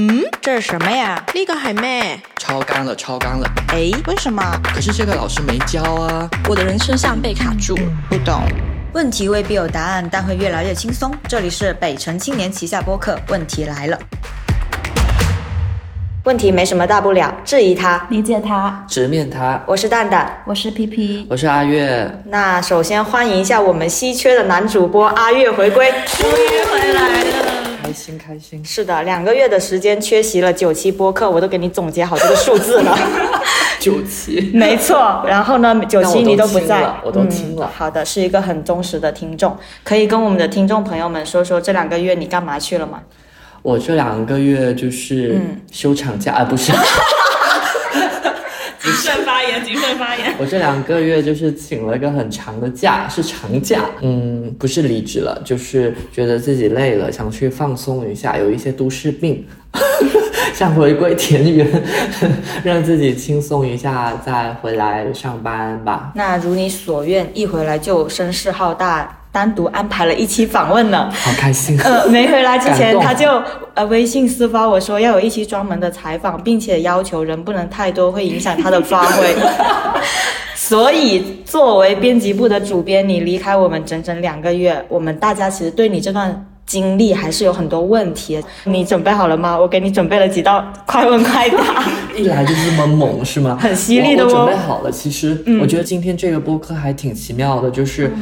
嗯，这是什么呀？呢個係咩？超纲了，超纲了。哎，为什么？可是这个老师没教啊。我的人生上被卡住。不懂。问题未必有答案，但会越来越轻松。这里是北城青年旗下播客，问题来了。问题没什么大不了，质疑他。理解他。直面他。我是蛋蛋，我是皮皮我是阿月。那首先欢迎一下我们稀缺的男主播阿月回归。终于回来了。开心开心。是的，两个月的时间缺席了九期播客，我都给你总结好这个数字了。九期。没错，然后呢，九期你都不在，我都听了。嗯好的，是一个很忠实的听众，可以跟我们的听众朋友们说说这两个月你干嘛去了吗？我这两个月就是嗯休产假，啊不是。谨慎发言，谨慎发言。我这两个月就是请了一个很长的假，是长假。嗯，不是离职了，就是觉得自己累了，想去放松一下，有一些都市病，想回归田园，让自己轻松一下，再回来上班吧。那如你所愿，一回来就声势浩大，单独安排了一期访问呢。好开心。呃，没回来之前他就呃微信私发我说要有一期专门的采访，并且要求人不能太多，会影响他的发挥。所以作为编辑部的主编，你离开我们整整两个月，我们大家其实对你这段经历还是有很多问题。你准备好了吗？我给你准备了几道快问快答。一来就这么猛是吗？很犀利的哦嗯准备好了。其实、我觉得今天这个播客还挺奇妙的，就是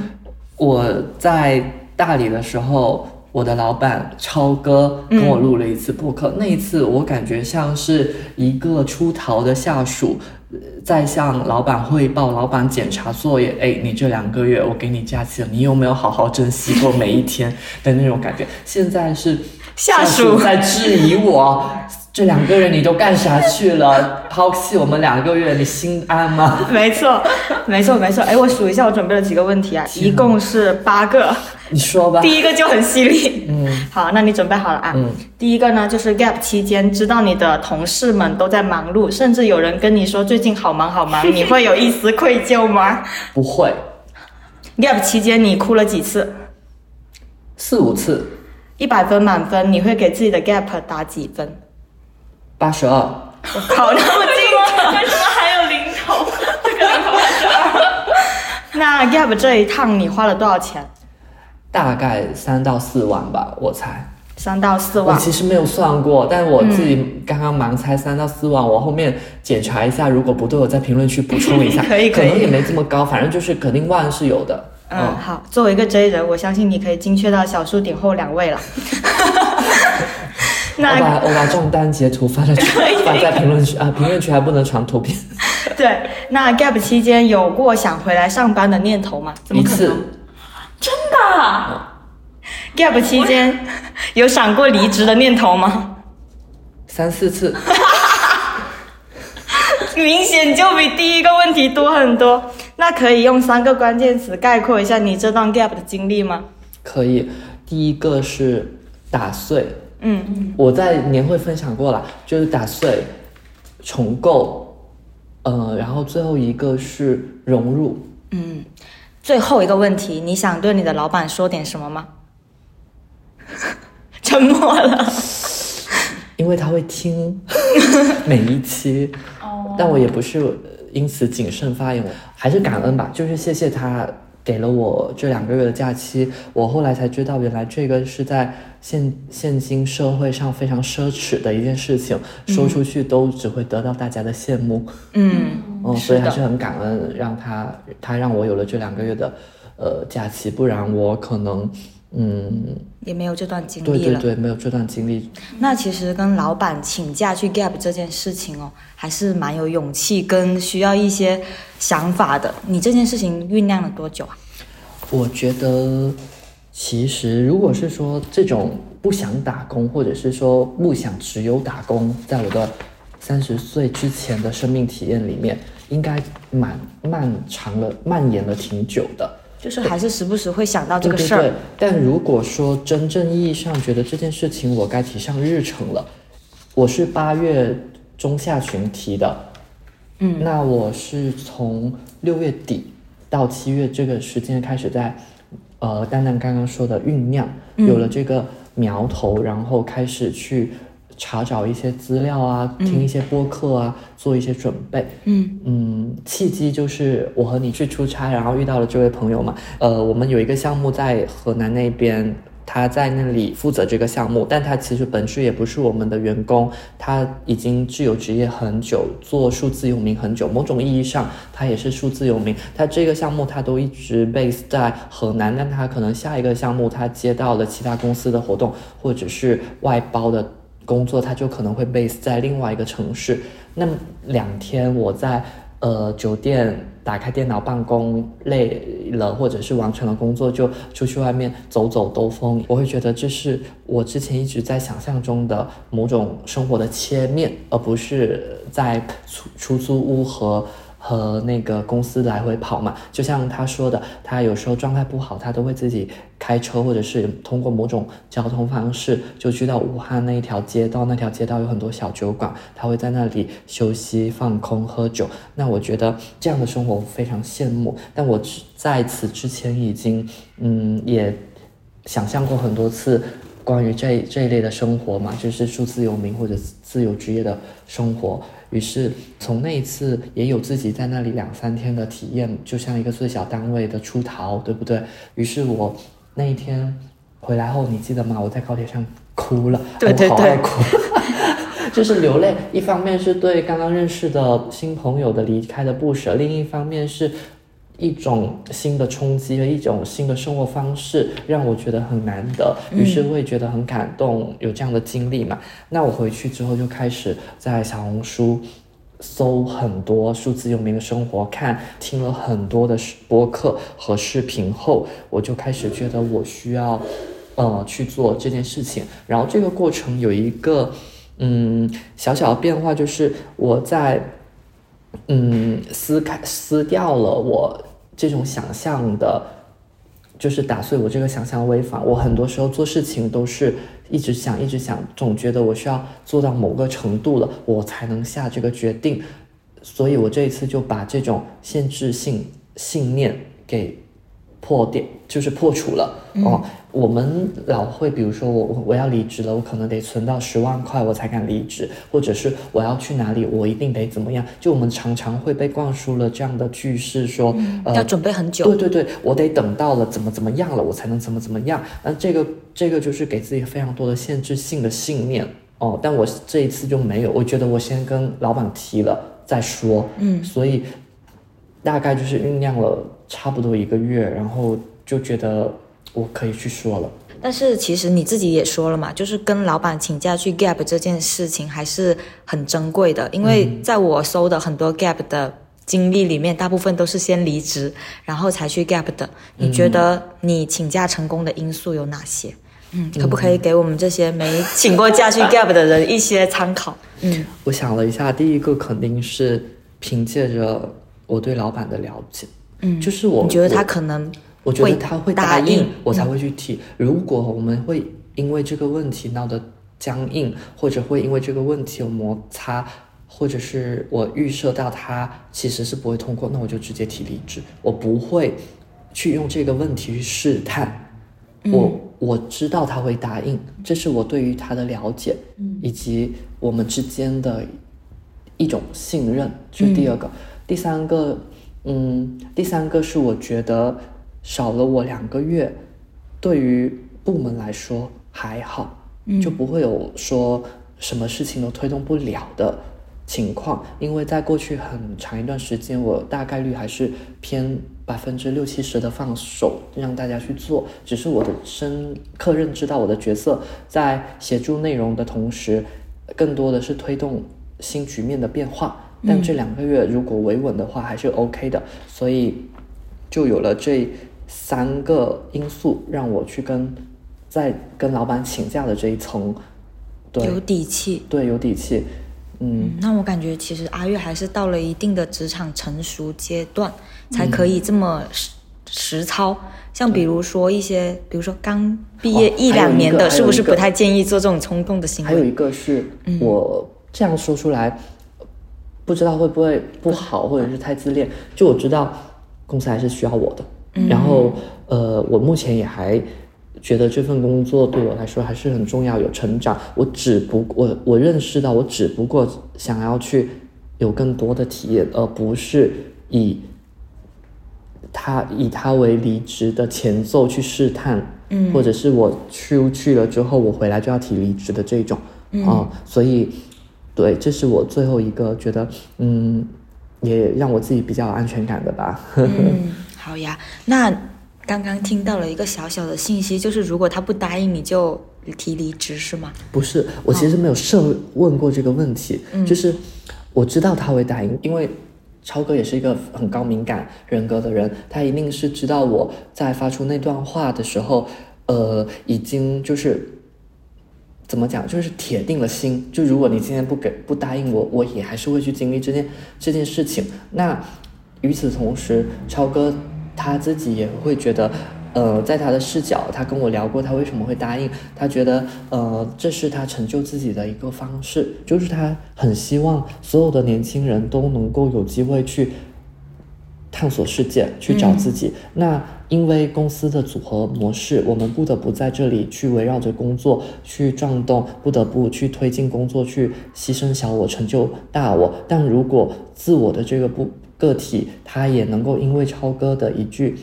我在大理的时候。我的老板超哥跟我录了一次播客，那一次我感觉像是一个出逃的下属，呃在向老板汇报，老板检查作业，哎，你这两个月我给你假期了，你有没有好好珍惜过每一天的那种感觉？现在是下属在质疑我，这两个人你都干啥去了？抛弃我们两个月，你心安吗？没错，没错，没错。哎，我数一下，我准备了几个问题啊，一共是八个。你说吧。第一个就很犀利。嗯，好，那你准备好了啊？嗯。第一个呢，就是 gap 期间，知道你的同事们都在忙碌，甚至有人跟你说最近好忙好忙，你会有一丝愧疚吗不会，？gap 期间你哭了几次？四五次，一百分满分，你会给自己的 gap 打几分？八十二，我靠，那么近！为什么还有零头？这个零头还是二。那 gap 这一趟你花了多少钱？大概三到四万吧，我猜。三到四万我万。其实没有算过，但我自己刚刚盲猜三到四万，我后面检查一下，如果不对，我在评论区补充一下。可以可以能也没这么高，反正就是肯定万是有的。嗯，好，作为一个 J 人，我相信你可以精确到小数点后两位了。我把我把账单截图发在 发在评论区啊，评论区还不能传图片。对，那 gap 期间有过想回来上班的念头吗？怎么一次可能真的？？gap 期间有想过离职的念头吗？三四次，明显就比第一个问题多很多。那可以用三个关键词概括一下你这段 gap 的经历吗？可以。第一个是打碎，嗯，我在年会分享过了，就是打碎、重构，呃，然后最后一个是融入。嗯最后一个问题，你想对你的老板说点什么吗？沉默了。因为他会听 每一期，但我也不是因此谨慎发言，我还是感恩吧，就是谢谢他给了我这两个月的假期，我后来才知道，原来这个是在现现今社会上非常奢侈的一件事情，说出去都只会得到大家的羡慕，嗯，嗯，所以还是很感恩，让他他让我有了这两个月的呃假期，不然我可能嗯，也没有这段经历了。对对对，没有这段经历，那其实跟老板请假去 gap 这件事情哦，还是蛮有勇气跟需要一些想法的。你这件事情酝酿了多久啊？我觉得，其实如果是说这种不想打工，或者是说不想只有打工，在我的三十岁之前的生命体验里面，应该蛮漫长了，蔓延了挺久的。就是还是时不时会想到这个事儿。但如果说真正意义上觉得这件事情我该提上日程了，我是八月中下旬提的，嗯，那我是从六月底到七月这个时间开始在，呃，丹丹刚刚说的酝酿，有了这个苗头，然后开始去查找一些资料啊，听一些播客啊，做一些准备。嗯嗯，契机就是我和你去出差，然后遇到了这位朋友嘛。呃，我们有一个项目在河南那边。他在那里负责这个项目，但他其实本质也不是我们的员工，他已经自由职业很久，做数字游民很久，某种意义上他也是数字游民。他这个项目他都一直 base 在河南，但他可能下一个项目他接到了其他公司的活动，或者是外包的工作，他就可能会 base 在另外一个城市。那两天我在。呃，酒店打开电脑办公累了，或者是完成了工作，就出去外面走走兜风。我会觉得这是我之前一直在想象中的某种生活的切面，而不是在出出租屋和。和那个公司来回跑嘛，就像他说的，他有时候状态不好，他都会自己开车，或者是通过某种交通方式，就去到武汉那一条街道。那条街道有很多小酒馆，他会在那里休息、放空、喝酒。那我觉得这样的生活非常羡慕。但我在此之前已经，嗯，也想象过很多次关于这这一类的生活嘛，就是数字游民或者自由职业的生活。于是从那一次也有自己在那里两三天的体验，就像一个最小单位的出逃，对不对？于是我那一天回来后，你记得吗？我在高铁上哭了，对对对，哭，就是流泪。一方面是对刚刚认识的新朋友的离开的不舍，另一方面是。一种新的冲击和一种新的生活方式，让我觉得很难得，于是会觉得很感动，有这样的经历嘛？那我回去之后就开始在小红书搜很多数字游民的生活，看听了很多的播客和视频后，我就开始觉得我需要呃去做这件事情。然后这个过程有一个嗯小小的变化，就是我在。嗯，撕开撕掉了我这种想象的，就是打碎我这个想象微房。我很多时候做事情都是一直想，一直想，总觉得我需要做到某个程度了，我才能下这个决定。所以我这一次就把这种限制性信念给。破掉就是破除了哦。我们老会，比如说我我要离职了，我可能得存到十万块我才敢离职，或者是我要去哪里，我一定得怎么样。就我们常常会被灌输了这样的句式，说呃要准备很久。对对对，我得等到了怎么怎么样了，我才能怎么怎么样。那这个这个就是给自己非常多的限制性的信念哦。但我这一次就没有，我觉得我先跟老板提了再说。嗯，所以大概就是酝酿了。差不多一个月，然后就觉得我可以去说了。但是其实你自己也说了嘛，就是跟老板请假去 gap 这件事情还是很珍贵的。因为在我搜的很多 gap 的经历里面，大部分都是先离职，然后才去 gap 的。你觉得你请假成功的因素有哪些？嗯，可不可以给我们这些没请过假去 gap 的人一些参考？嗯，我想了一下，第一个肯定是凭借着我对老板的了解。嗯，就是我，你觉得他可能，我觉得他会答应，我才会去提。如果我们会因为这个问题闹得僵硬，或者会因为这个问题有摩擦，或者是我预设到他其实是不会通过，那我就直接提离职。我不会去用这个问题去试探。我我知道他会答应，这是我对于他的了解，以及我们之间的一种信任。这是第二个，第三个。嗯，第三个是我觉得少了我两个月，对于部门来说还好，就不会有说什么事情都推动不了的情况。因为在过去很长一段时间，我大概率还是偏百分之六七十的放手让大家去做，只是我的深刻认知到我的角色在协助内容的同时，更多的是推动新局面的变化。但这两个月如果维稳的话还是 OK 的，所以就有了这三个因素让我去跟在跟老板请假的这一层，对，有底气，对，有底气，嗯，那我感觉其实阿月还是到了一定的职场成熟阶段，才可以这么实实操。像比如说一些，比如说刚毕业一两年的，是不是不太建议做这种冲动的行为？还有一个是我这样说出来。不知道会不会不好，或者是太自恋。就我知道，公司还是需要我的。然后，呃，我目前也还觉得这份工作对我来说还是很重要，有成长。我只不我我认识到，我只不过想要去有更多的体验，而不是以他以他为离职的前奏去试探，嗯或者是我出去了之后，我回来就要提离职的这种啊、所以对，这是我最后一个觉得，嗯，也让我自己比较有安全感的吧。嗯，好呀。那刚刚听到了一个小小的信息，就是如果他不答应，你就提离职是吗？不是，我其实没有设问过这个问题，就是我知道他会答应，因为超哥也是一个很高敏感人格的人，他一定是知道我在发出那段话的时候，呃，已经就是怎么讲，就是铁定了心，就如果你今天不给不答应我，我也还是会去经历这件这件事情。那与此同时，超哥他自己也会觉得，呃，在他的视角，他跟我聊过，他为什么会答应？他觉得，呃，这是他成就自己的一个方式，就是他很希望所有的年轻人都能够有机会去探索世界，去找自己。那因为公司的组合模式，我们不得不在这里去围绕着工作去转动，不得不去推进工作，去牺牲小我，成就大我。但如果自我的这个不个体，他也能够因为超哥的一句。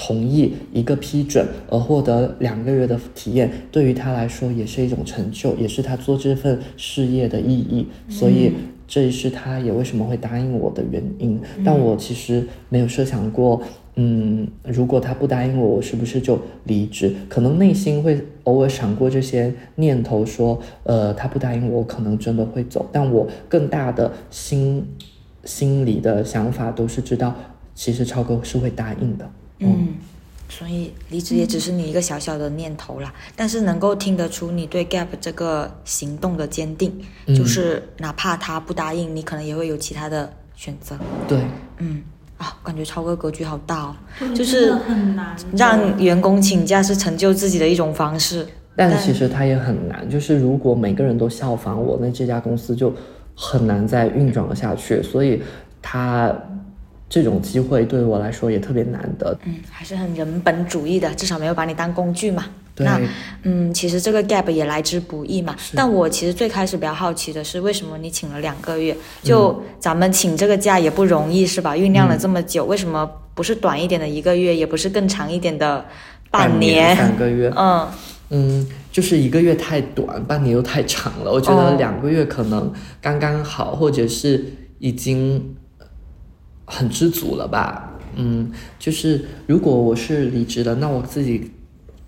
同意一个批准而获得两个月的体验，对于他来说也是一种成就，也是他做这份事业的意义。所以这也是他也为什么会答应我的原因。但我其实没有设想过，嗯，如果他不答应我，我是不是就离职？可能内心会偶尔闪过这些念头，说，呃，他不答应我，可能真的会走。但我更大的心心里的想法都是知道，其实超哥是会答应的。嗯，所以离职也只是你一个小小的念头啦，但是能够听得出你对 Gap 这个行动的坚定，嗯就是哪怕他不答应，你可能也会有其他的选择。对，嗯啊，感觉超哥格局好大哦，就就是很难让员工请假是成就自己的一种方式。但其实他也很难，就是如果每个人都效仿我，那这家公司就很难再运转下去。所以他这种机会对我来说也特别难得。嗯，还是很人本主义的，至少没有把你当工具嘛。对那嗯，其实这个 gap 也来之不易嘛。但我其实最开始比较好奇的是，为什么你请了两个月？就咱们请这个假也不容易是吧？酝酿了这么久，为什么不是短一点的一个月，也不是更长一点的半年、三个月，嗯嗯，就是一个月太短，半年又太长了。我觉哦得两个月可能刚刚好，或者是已经很知足了吧。嗯，就是如果我是离职的，那我自己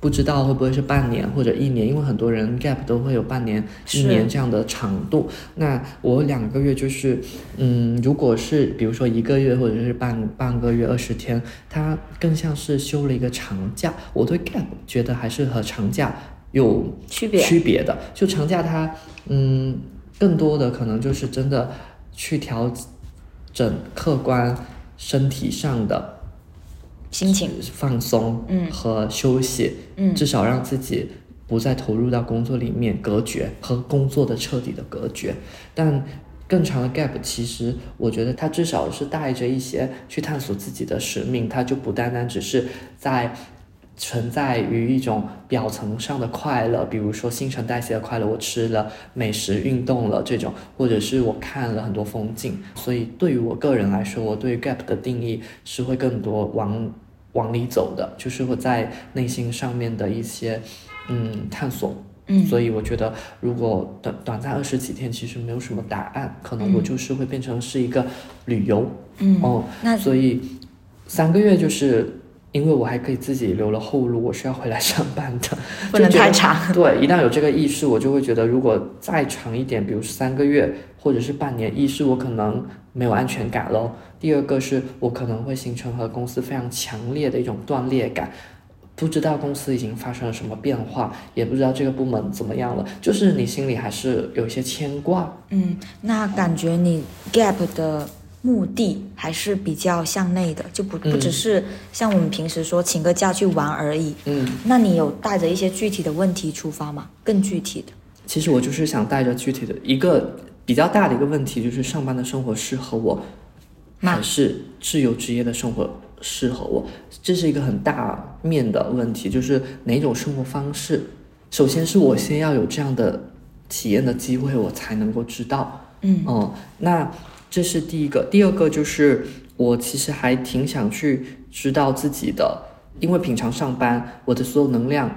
不知道会不会是半年或者一年，因为很多人 gap 都会有半年、一年这样的长度。那我两个月就是，嗯，如果是比如说一个月或者是半半个月二十天，它更像是休了一个长假。我对 gap 觉得还是和长假有区别区别的。就长假它，嗯，更多的可能就是真的去调整客观身体上的心情放松，嗯和休息，嗯至少让自己不再投入到工作里面，隔绝和工作的彻底的隔绝。但更长的 gap，其实我觉得它至少是带着一些去探索自己的使命，它就不单单只是在。存在于一种表层上的快乐，比如说新陈代谢的快乐，我吃了美食、运动了这种，或者是我看了很多风景。所以对于我个人来说，我对 gap 的定义是会更多往往里走的，就是我在内心上面的一些嗯探索。嗯所以我觉得，如果短短暂二十几天，其实没有什么答案，可能我就是会变成是一个旅游。嗯哦，那所以三个月就是。因为我还可以自己留了后路，我是要回来上班的，不能太长 对，一旦有这个意识，我就会觉得，如果再长一点，比如三个月或者是半年，一是我可能没有安全感咯，第二个是我可能会形成和公司非常强烈的一种断裂感，不知道公司已经发生了什么变化，也不知道这个部门怎么样了，就是你心里还是有一些牵挂。嗯，那感觉你 gap 的目的还是比较向内的，就不不只是像我们平时说请个假去玩而已。嗯，那你有带着一些具体的问题出发吗？更具体的？其实我就是想带着具体的一个比较大的一个问题，就是上班的生活适合我，还是自由职业的生活适合我？这是一个很大面的问题，就是哪种生活方式。首先是我先要有这样的体验的机会，我才能够知道。嗯哦，那这是第一个。第二个就是我其实还挺想去知道自己的，因为平常上班，我的所有能量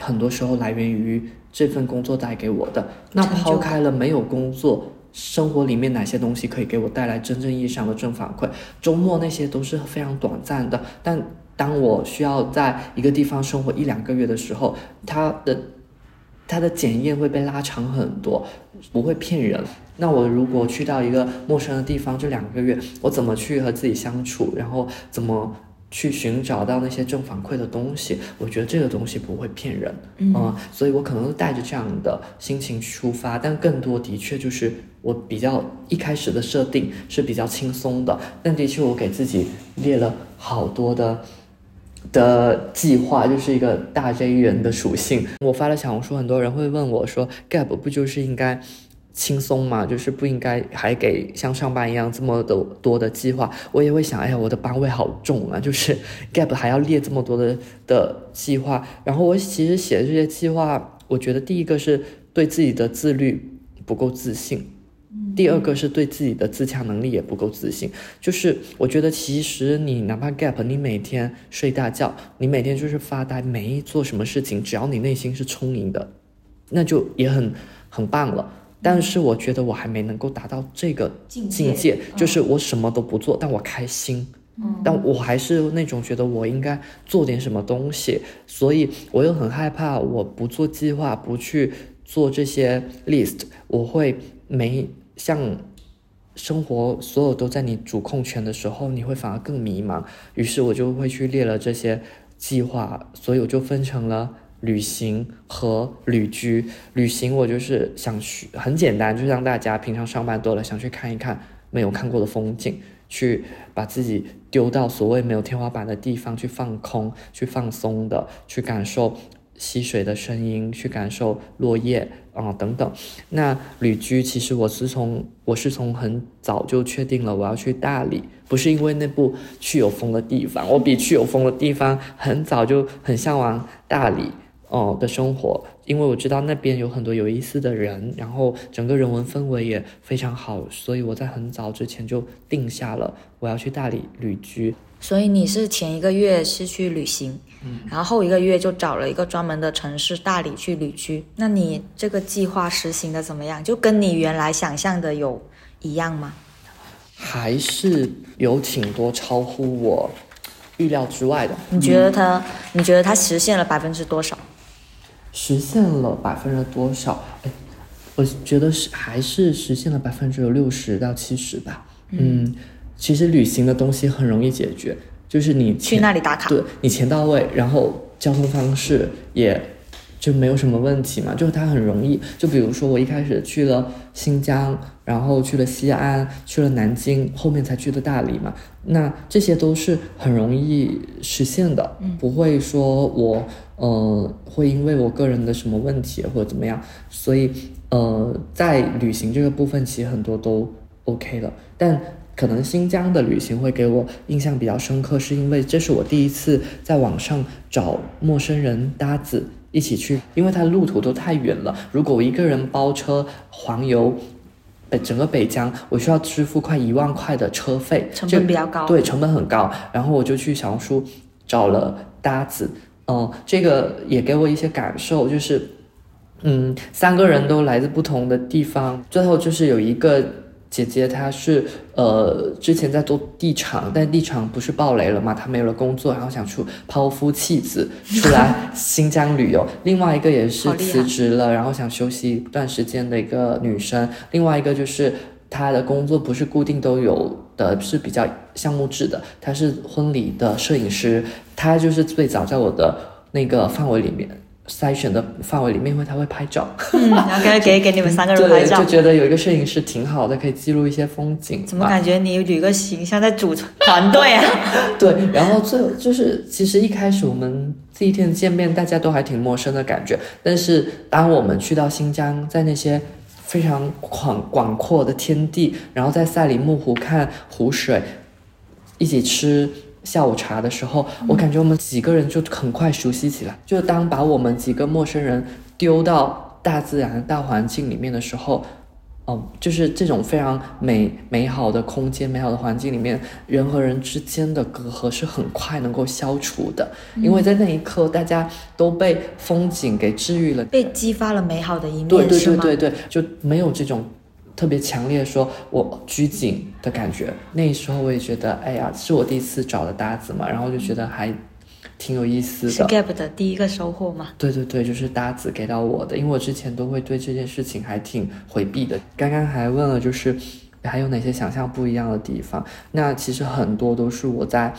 很多时候来源于这份工作带给我的。那抛开了没有工作，生活里面哪些东西可以给我带来真正意义上的正反馈？周末那些都是非常短暂的，但当我需要在一个地方生活一两个月的时候，它的它的检验会被拉长很多，不会骗人。那我如果去到一个陌生的地方，这两个月我怎么去和自己相处，然后怎么去寻找到那些正反馈的东西？我觉得这个东西不会骗人，嗯、所以我可能带着这样的心情出发，但更多的确就是我比较一开始的设定是比较轻松的，但的确我给自己列了好多的。的计划就是一个大 J 人的属性。我发了小红书，很多人会问我说，Gap 不就是应该轻松嘛？就是不应该还给像上班一样这么的多的计划？我也会想，哎呀，我的班位好重啊，就是 Gap 还要列这么多的的计划。然后我其实写的这些计划，我觉得第一个是对自己的自律不够自信。第二个是对自己的自洽能力也不够自信，就是我觉得其实你哪怕 gap，你每天睡大觉，你每天就是发呆，没做什么事情，只要你内心是充盈的，那就也很很棒了。但是我觉得我还没能够达到这个境界境界，就是我什么都不做，但我开心。但我还是那种觉得我应该做点什么东西，所以我又很害怕，我不做计划，不去做这些 list，我会没像生活所有都在你主控权的时候，你会反而更迷茫。于是我就会去列了这些计划，所以我就分成了旅行和旅居。旅行我就是想去，很简单，就像大家平常上班多了，想去看一看没有看过的风景，去把自己丢到所谓没有天花板的地方去放空、去放松的，去感受溪水的声音，去感受落叶啊、等等。那旅居其实我是从我是从很早就确定了我要去大理，不是因为那部去有风的地方，我比去有风的地方很早就很向往大理。哦的生活，因为我知道那边有很多有意思的人，然后整个人文氛围也非常好，所以我在很早之前就定下了我要去大理旅居。所以你是前一个月是去旅行，然后后一个月就找了一个专门的城市大理去旅居。那你这个计划实行的怎么样？就跟你原来想象的有一样吗？还是有挺多超乎我预料之外的。你觉得它，你觉得它实现了百分之多少？实现了百分之多少？哎，我觉得是还是实现了百分之有六十到七十吧。嗯，其实旅行的东西很容易解决，就是你去那里打卡。对你钱到位，然后交通方式也就没有什么问题嘛，就是它很容易。就比如说我一开始去了新疆，然后去了西安，去了南京，后面才去的大理嘛，那这些都是很容易实现的，不会说我呃会因为我个人的什么问题或者怎么样，所以呃在旅行这个部分其实很多都 OK 了，但可能新疆的旅行会给我印象比较深刻，是因为这是我第一次在网上找陌生人搭子一起去，因为它路途都太远了。如果我一个人包车环游北整个北疆，我需要支付快一万块的车费，成本比较高。对，成本很高。然后我就去小红书找了搭子，嗯、这个也给我一些感受，就是，嗯，三个人都来自不同的地方，最后就是有一个姐姐，她是呃之前在做地产，但地产不是爆雷了嘛，她没有了工作，然后想出抛夫弃子出来新疆旅游。另外一个也是辞职了，然后想休息一段时间的一个女生。另外一个就是她的工作不是固定都有的，是比较项目制的。她是婚礼的摄影师，她就是最早在我的那个范围里面筛选的范围里面，因为他会拍照。嗯，然后给给给你们三个人 拍，照就。觉得有一个摄影师挺好的，可以记录一些风景。怎么感觉你旅个形象在组团队啊？对，然后最后就是，其实一开始我们第一天见面，大家都还挺陌生的感觉。但是当我们去到新疆，在那些非常广广阔的天地，然后在赛里木湖看湖水，一起吃下午茶的时候，我感觉我们几个人就很快熟悉起来。就当把我们几个陌生人丢到大自然、大环境里面的时候，嗯，就是这种非常美美好的空间、美好的环境里面，人和人之间的隔阂是很快能够消除的，因为在那一刻，大家都被风景给治愈了，被激发了美好的一面，对对？对对对，就没有这种特别强烈说我拘谨的感觉。那时候我也觉得，哎呀，是我第一次找的搭子嘛，然后就觉得还挺有意思是。Gap 的第一个收获嘛？对对对，就是搭子给到我的，因为我之前都会对这件事情还挺回避的。刚刚还问了，就是还有哪些想象不一样的地方？那其实很多都是我在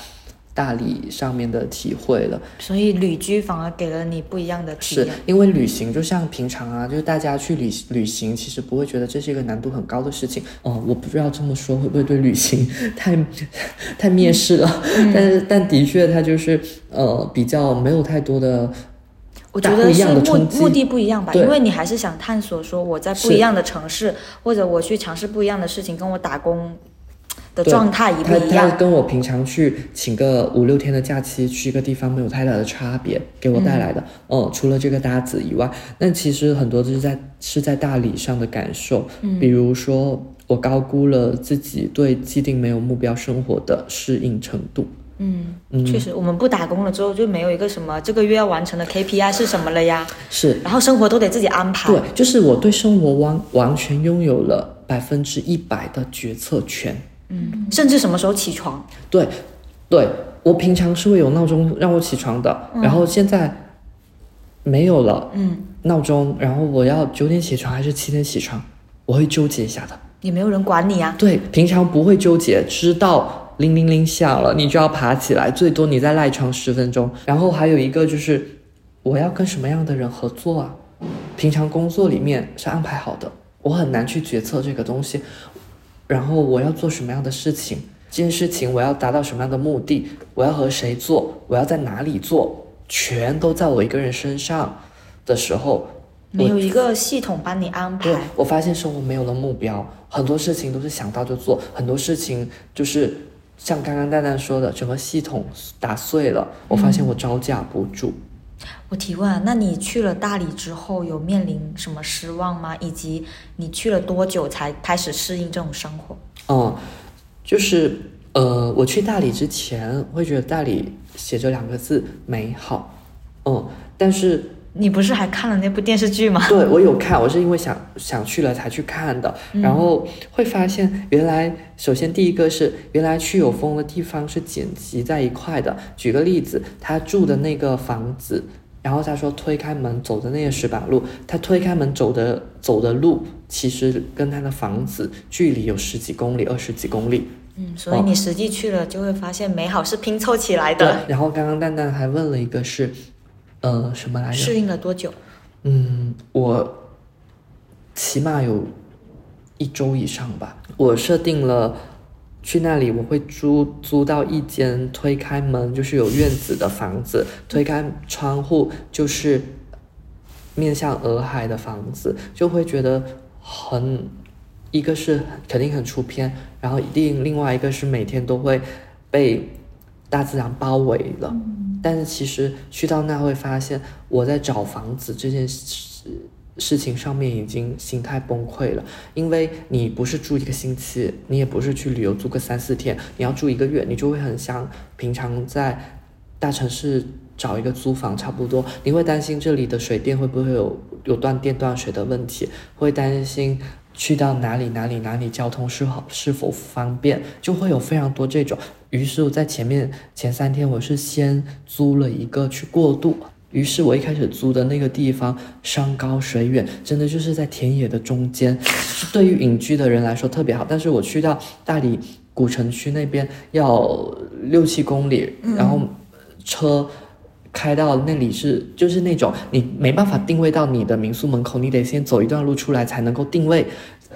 大理上面的体会了。所以旅居反而给了你不一样的体是验。因为旅行就像平常啊，就是大家去旅旅行，其实不会觉得这是一个难度很高的事情。哦、我不知道这么说会不会对旅行太 太蔑视了，嗯但是但的确它就是呃比较没有太多的我觉得是目目的不一样吧，因为你还是想探索说我在不一样的城市，或者我去尝试不一样的事情，跟我打工的状态一不一样。跟我平常去请个五六天的假期去一个地方没有太大的差别，给我带来的，嗯，除了这个搭子以外，那其实很多就是在是在大理上的感受，嗯，比如说我高估了自己对既定没有目标生活的适应程度，嗯，确实，我们不打工了之后就没有一个什么这个月要完成的 KPI 是什么了呀，是然后生活都得自己安排。对，就是我对生活完完全拥有了百分之一百的决策权。嗯，甚至什么时候起床，对，对我平常是会有闹钟让我起床的，然后现在没有了嗯，闹钟，然后我要九点起床还是七点起床，我会纠结一下的。也没有人管你啊。对，平常不会纠结，知道铃铃铃响了，你就要爬起来，最多你再赖床十分钟。然后还有一个就是，我要跟什么样的人合作啊？平常工作里面是安排好的，我很难去决策这个东西。然后我要做什么样的事情？这件事情我要达到什么样的目的？我要和谁做？我要在哪里做？全都在我一个人身上的时候，没有一个系统帮你安对排，，我发现生活没有了目标，很多事情都是想到就做，很多事情就是像刚刚蛋蛋说的，整个系统打碎了，我发现我招架不住。我提问，那你去了大理之后，有面临什么失望吗？以及你去了多久才开始适应这种生活？嗯，就是呃，我去大理之前会觉得大理写着两个字美好，嗯，但是你不是还看了那部电视剧吗？对我有看，我是因为想想去了才去看的，然后会发现原来，首先第一个是原来去有风的地方是剪辑在一块的。举个例子，他住的那个房子，然后他说推开门走的那个石板路，他推开门走的走的路，其实跟他的房子距离有十几公里、二十几公里。嗯，所以你实际去了就会发现美好是拼凑起来的。然后刚刚蛋蛋还问了一个是，呃，什么来着？适应了多久？嗯，我起码有一周以上吧。我设定了去那里，我会租租到一间推开门就是有院子的房子，推开窗户就是面向洱海的房子，就会觉得很。一个是肯定很出片，然后另另外一个是每天都会被大自然包围了。但是其实去到那会发现，我在找房子这件事事情上面已经心态崩溃了，因为你不是住一个星期，你也不是去旅游住个三四天，你要住一个月，你就会很像平常在大城市找一个租房差不多，你会担心这里的水电会不会有有断电断水的问题，会担心。去到哪里哪里哪里交通是好是否方便，就会有非常多这种。于是我在前面前三天，我是先租了一个去过渡。于是我一开始租的那个地方山高水远，真的就是在田野的中间，对于隐居的人来说特别好。但是我去到大理古城区那边要六七公里，然后车。开到那里是就是那种你没办法定位到你的民宿门口，你得先走一段路出来才能够定位，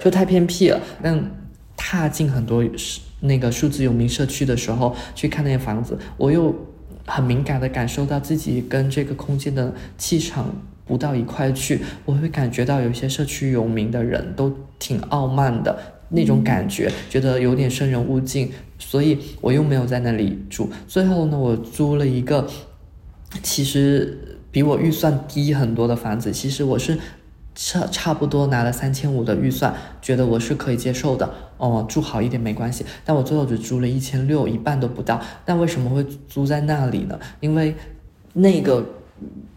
就太偏僻了。但踏进很多那个数字游民社区的时候，去看那些房子，我又很敏感的感受到自己跟这个空间的气场不到一块去，我会感觉到有些社区游民的人都挺傲慢的。那种感觉，觉得有点生人勿近，所以我又没有在那里住。最后呢，我租了一个，其实比我预算低很多的房子。其实我是差差不多拿了三千五的预算，觉得我是可以接受的。哦，住好一点没关系。但我最后只租了一千六，一半都不到。但为什么会租在那里呢？因为那个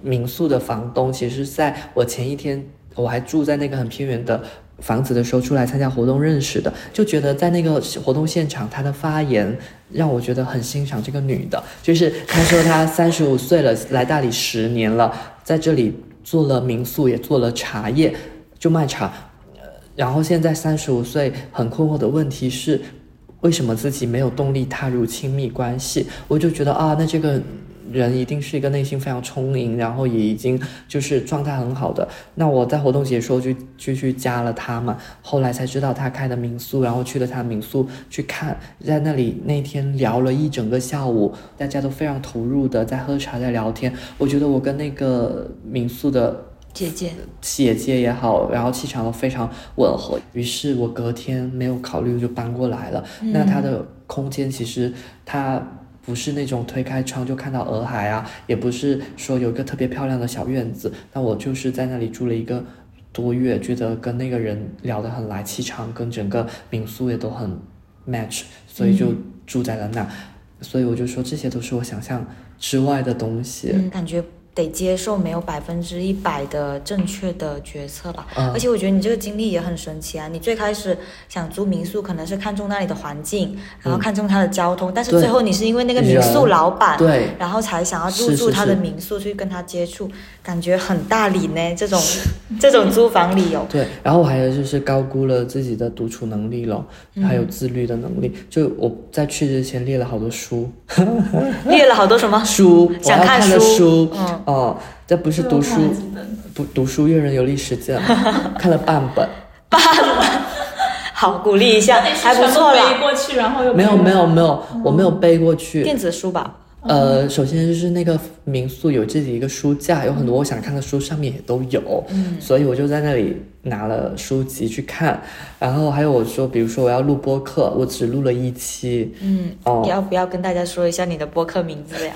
民宿的房东，其实在我前一天我还住在那个很偏远的。房子的时候出来参加活动认识的，就觉得在那个活动现场，她的发言让我觉得很欣赏这个女的。就是她说她三十五岁了，来大理十年了，在这里做了民宿，也做了茶叶，就卖茶。然后现在三十五岁，很困惑的问题是，为什么自己没有动力踏入亲密关系？我就觉得啊，那这个。人一定是一个内心非常充盈，然后也已经就是状态很好的。那我在活动结束就就去加了他嘛，后来才知道他开的民宿，然后去了他民宿去看，在那里那天聊了一整个下午，大家都非常投入的在喝茶在聊天。我觉得我跟那个民宿的姐姐姐姐也好，然后气场都非常吻合。于是我隔天没有考虑就搬过来了。那他的空间其实它。不是那种推开窗就看到洱海啊，也不是说有一个特别漂亮的小院子。那我就是在那里住了一个多月，觉得跟那个人聊得很来，气场跟整个民宿也都很 match，所以就住在了那。所以我就说，这些都是我想象之外的东西。感觉。得接受没有百分之一百的正确的决策吧，而且我觉得你这个经历也很神奇啊！你最开始想租民宿，可能是看中那里的环境，然后看中它的交通，但是最后你是因为那个民宿老板，对，然后才想要入住他的民宿去跟他接触，感觉很大理呢。这种 这种租房理由。对，然后还有就是高估了自己的独处能力了，还有自律的能力。就我在去之前列了好多书，列了好多什么 书？想看的书，嗯。哦，这不是读书，不读书阅人有历时间，看了半本，半本，好鼓励一下，还不错背过去，然后又没有没有没有，我没有背过去，电子书吧。呃，首先就是那个民宿有自己一个书架，有很多我想看的书，上面也都有，嗯，所以我就在那里拿了书籍去看，然后还有我说，比如说我要录播客，我只录了一期，嗯，哦，要不要跟大家说一下你的播客名字呀？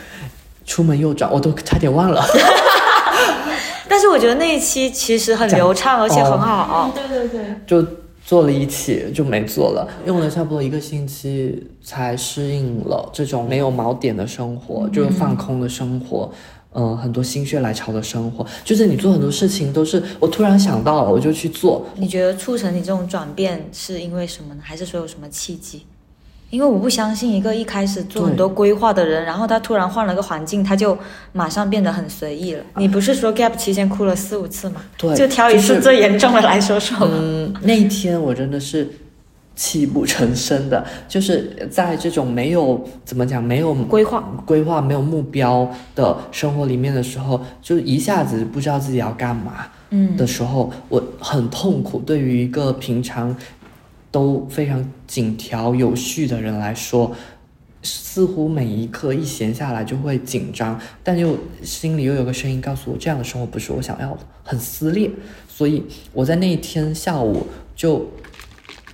出门右转，我都差点忘了。但是我觉得那一期其实很流畅，而且很好。对对对，就做了一起就没做了，用了差不多一个星期才适应了这种没有锚点的生活，就是放空的生活。嗯，很多心血来潮的生活，就是你做很多事情都是我突然想到了，我就去做。你觉得促成你这种转变是因为什么呢？还是说有什么契机？因为我不相信一个一开始做很多规划的人，然后他突然换了个环境，他就马上变得很随意了。你不是说 gap 期间哭了四五次吗？对，就挑一次最严重的来说说。嗯，那天我真的是泣不成声的，就是在这种没有怎么讲没有规划、规划没有目标的生活里面的时候，就一下子不知道自己要干嘛。嗯，的时候我很痛苦。对于一个平常。都非常紧条有序的人来说，似乎每一刻一闲下来就会紧张，但又心里又有个声音告诉我，这样的生活不是我想要的，很撕裂。所以我在那一天下午就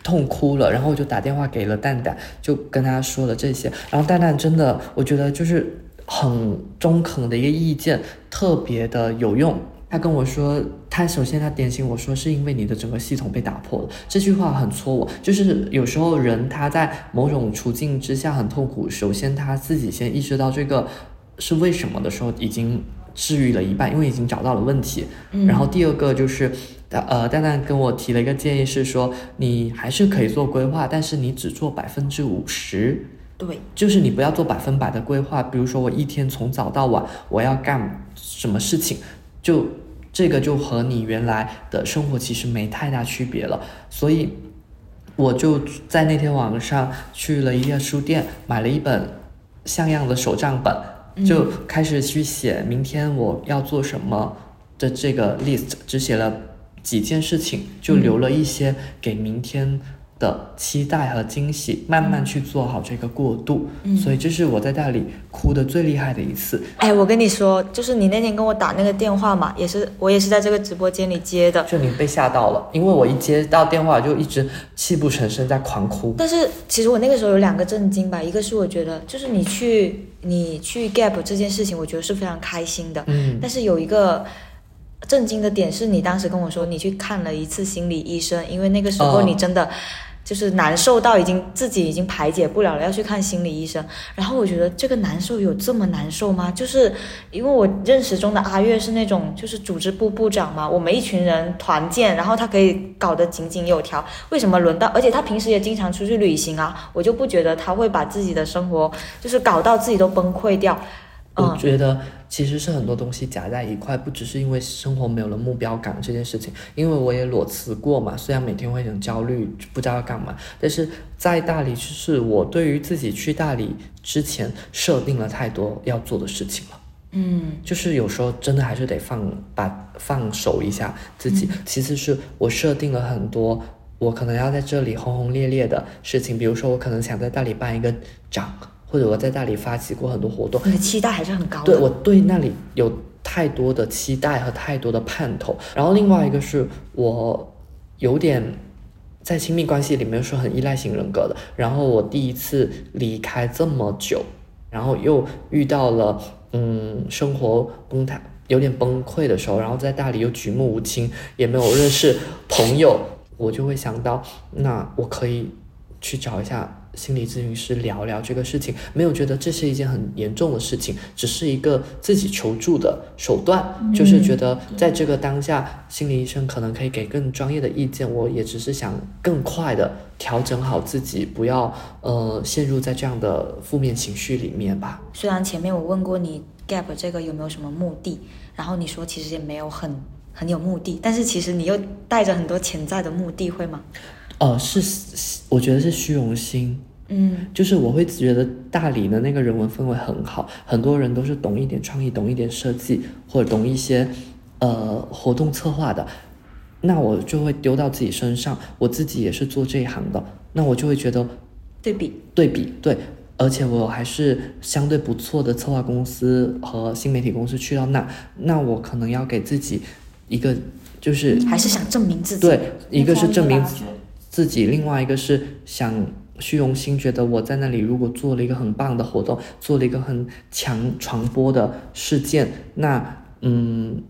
痛哭了，然后我就打电话给了蛋蛋，就跟他说了这些。然后蛋蛋真的，我觉得就是很中肯的一个意见，特别的有用。他跟我说，他首先他点醒我说，是因为你的整个系统被打破了。这句话很戳我，就是有时候人他在某种处境之下很痛苦，首先他自己先意识到这个是为什么的时候，已经治愈了一半，因为已经找到了问题。然后第二个就是，呃，蛋蛋跟我提了一个建议是说，你还是可以做规划，但是你只做百分之五十。对，就是你不要做百分百的规划。比如说我一天从早到晚我要干什么事情，就。这个就和你原来的生活其实没太大区别了，所以我就在那天晚上去了一家书店，买了一本像样的手账本，就开始去写明天我要做什么的这个 list，只写了几件事情，就留了一些给明天的期待和惊喜，慢慢去做好这个过渡。所以这是我在大理哭的最厉害的一次。哎，我跟你说，就是你那天跟我打那个电话嘛，也是我也是在这个直播间里接的。就你被吓到了，因为我一接到电话就一直泣不成声在狂哭。但是其实我那个时候有两个震惊吧，一个是我觉得就是你去你去 gap 这件事情，我觉得是非常开心的。嗯但是有一个震惊的点是你当时跟我说你去看了一次心理医生，因为那个时候哦你真的就是难受到已经自己已经排解不了了，要去看心理医生。然后我觉得这个难受有这么难受吗？就是因为我认识中的阿月是那种就是组织部部长嘛，我们一群人团建，然后他可以搞得井井有条。为什么轮到？而且他平时也经常出去旅行啊，我就不觉得他会把自己的生活就是搞到自己都崩溃掉。嗯，我觉得其实是很多东西夹在一块，不只是因为生活没有了目标感这件事情，因为我也裸辞过嘛，虽然每天会很焦虑，不知道要干嘛，但是在大理，就是我对于自己去大理之前设定了太多要做的事情了。嗯。就是有时候真的还是得放把放手一下自己。其次是我设定了很多我可能要在这里轰轰烈烈的事情，比如说我可能想在大理办一个展，或者我在大理发起过很多活动，你的期待还是很高的。对我对那里有太多的期待和太多的盼头。然后另外一个是我有点在亲密关系里面是很依赖型人格的，然后我第一次离开这么久，然后又遇到了嗯生活崩塌。有点崩溃的时候，然后在大理又举目无亲，也没有认识朋友，我就会想到，那我可以去找一下心理咨询师聊聊这个事情，没有觉得这是一件很严重的事情，只是一个自己求助的手段，就是觉得在这个当下，心理医生可能可以给更专业的意见，我也只是想更快的调整好自己，不要呃陷入在这样的负面情绪里面吧。虽然前面我问过你 gap 这个有没有什么目的，然后你说其实也没有很很有目的，但是其实你又带着很多潜在的目的，会吗？呃，是，我觉得是虚荣心。嗯就是我会觉得大理的那个人文氛围很好，很多人都是懂一点创意，懂一点设计，或者懂一些呃活动策划的，那我就会丢到自己身上。我自己也是做这一行的，那我就会觉得对比，对比对，而且我还是相对不错的策划公司和新媒体公司去到那，那我可能要给自己一个就是还是想证明自己。对，一个是证明自己，另外一个是想虚荣心，觉得我在那里如果做了一个很棒的活动，做了一个很强传播的事件，那嗯，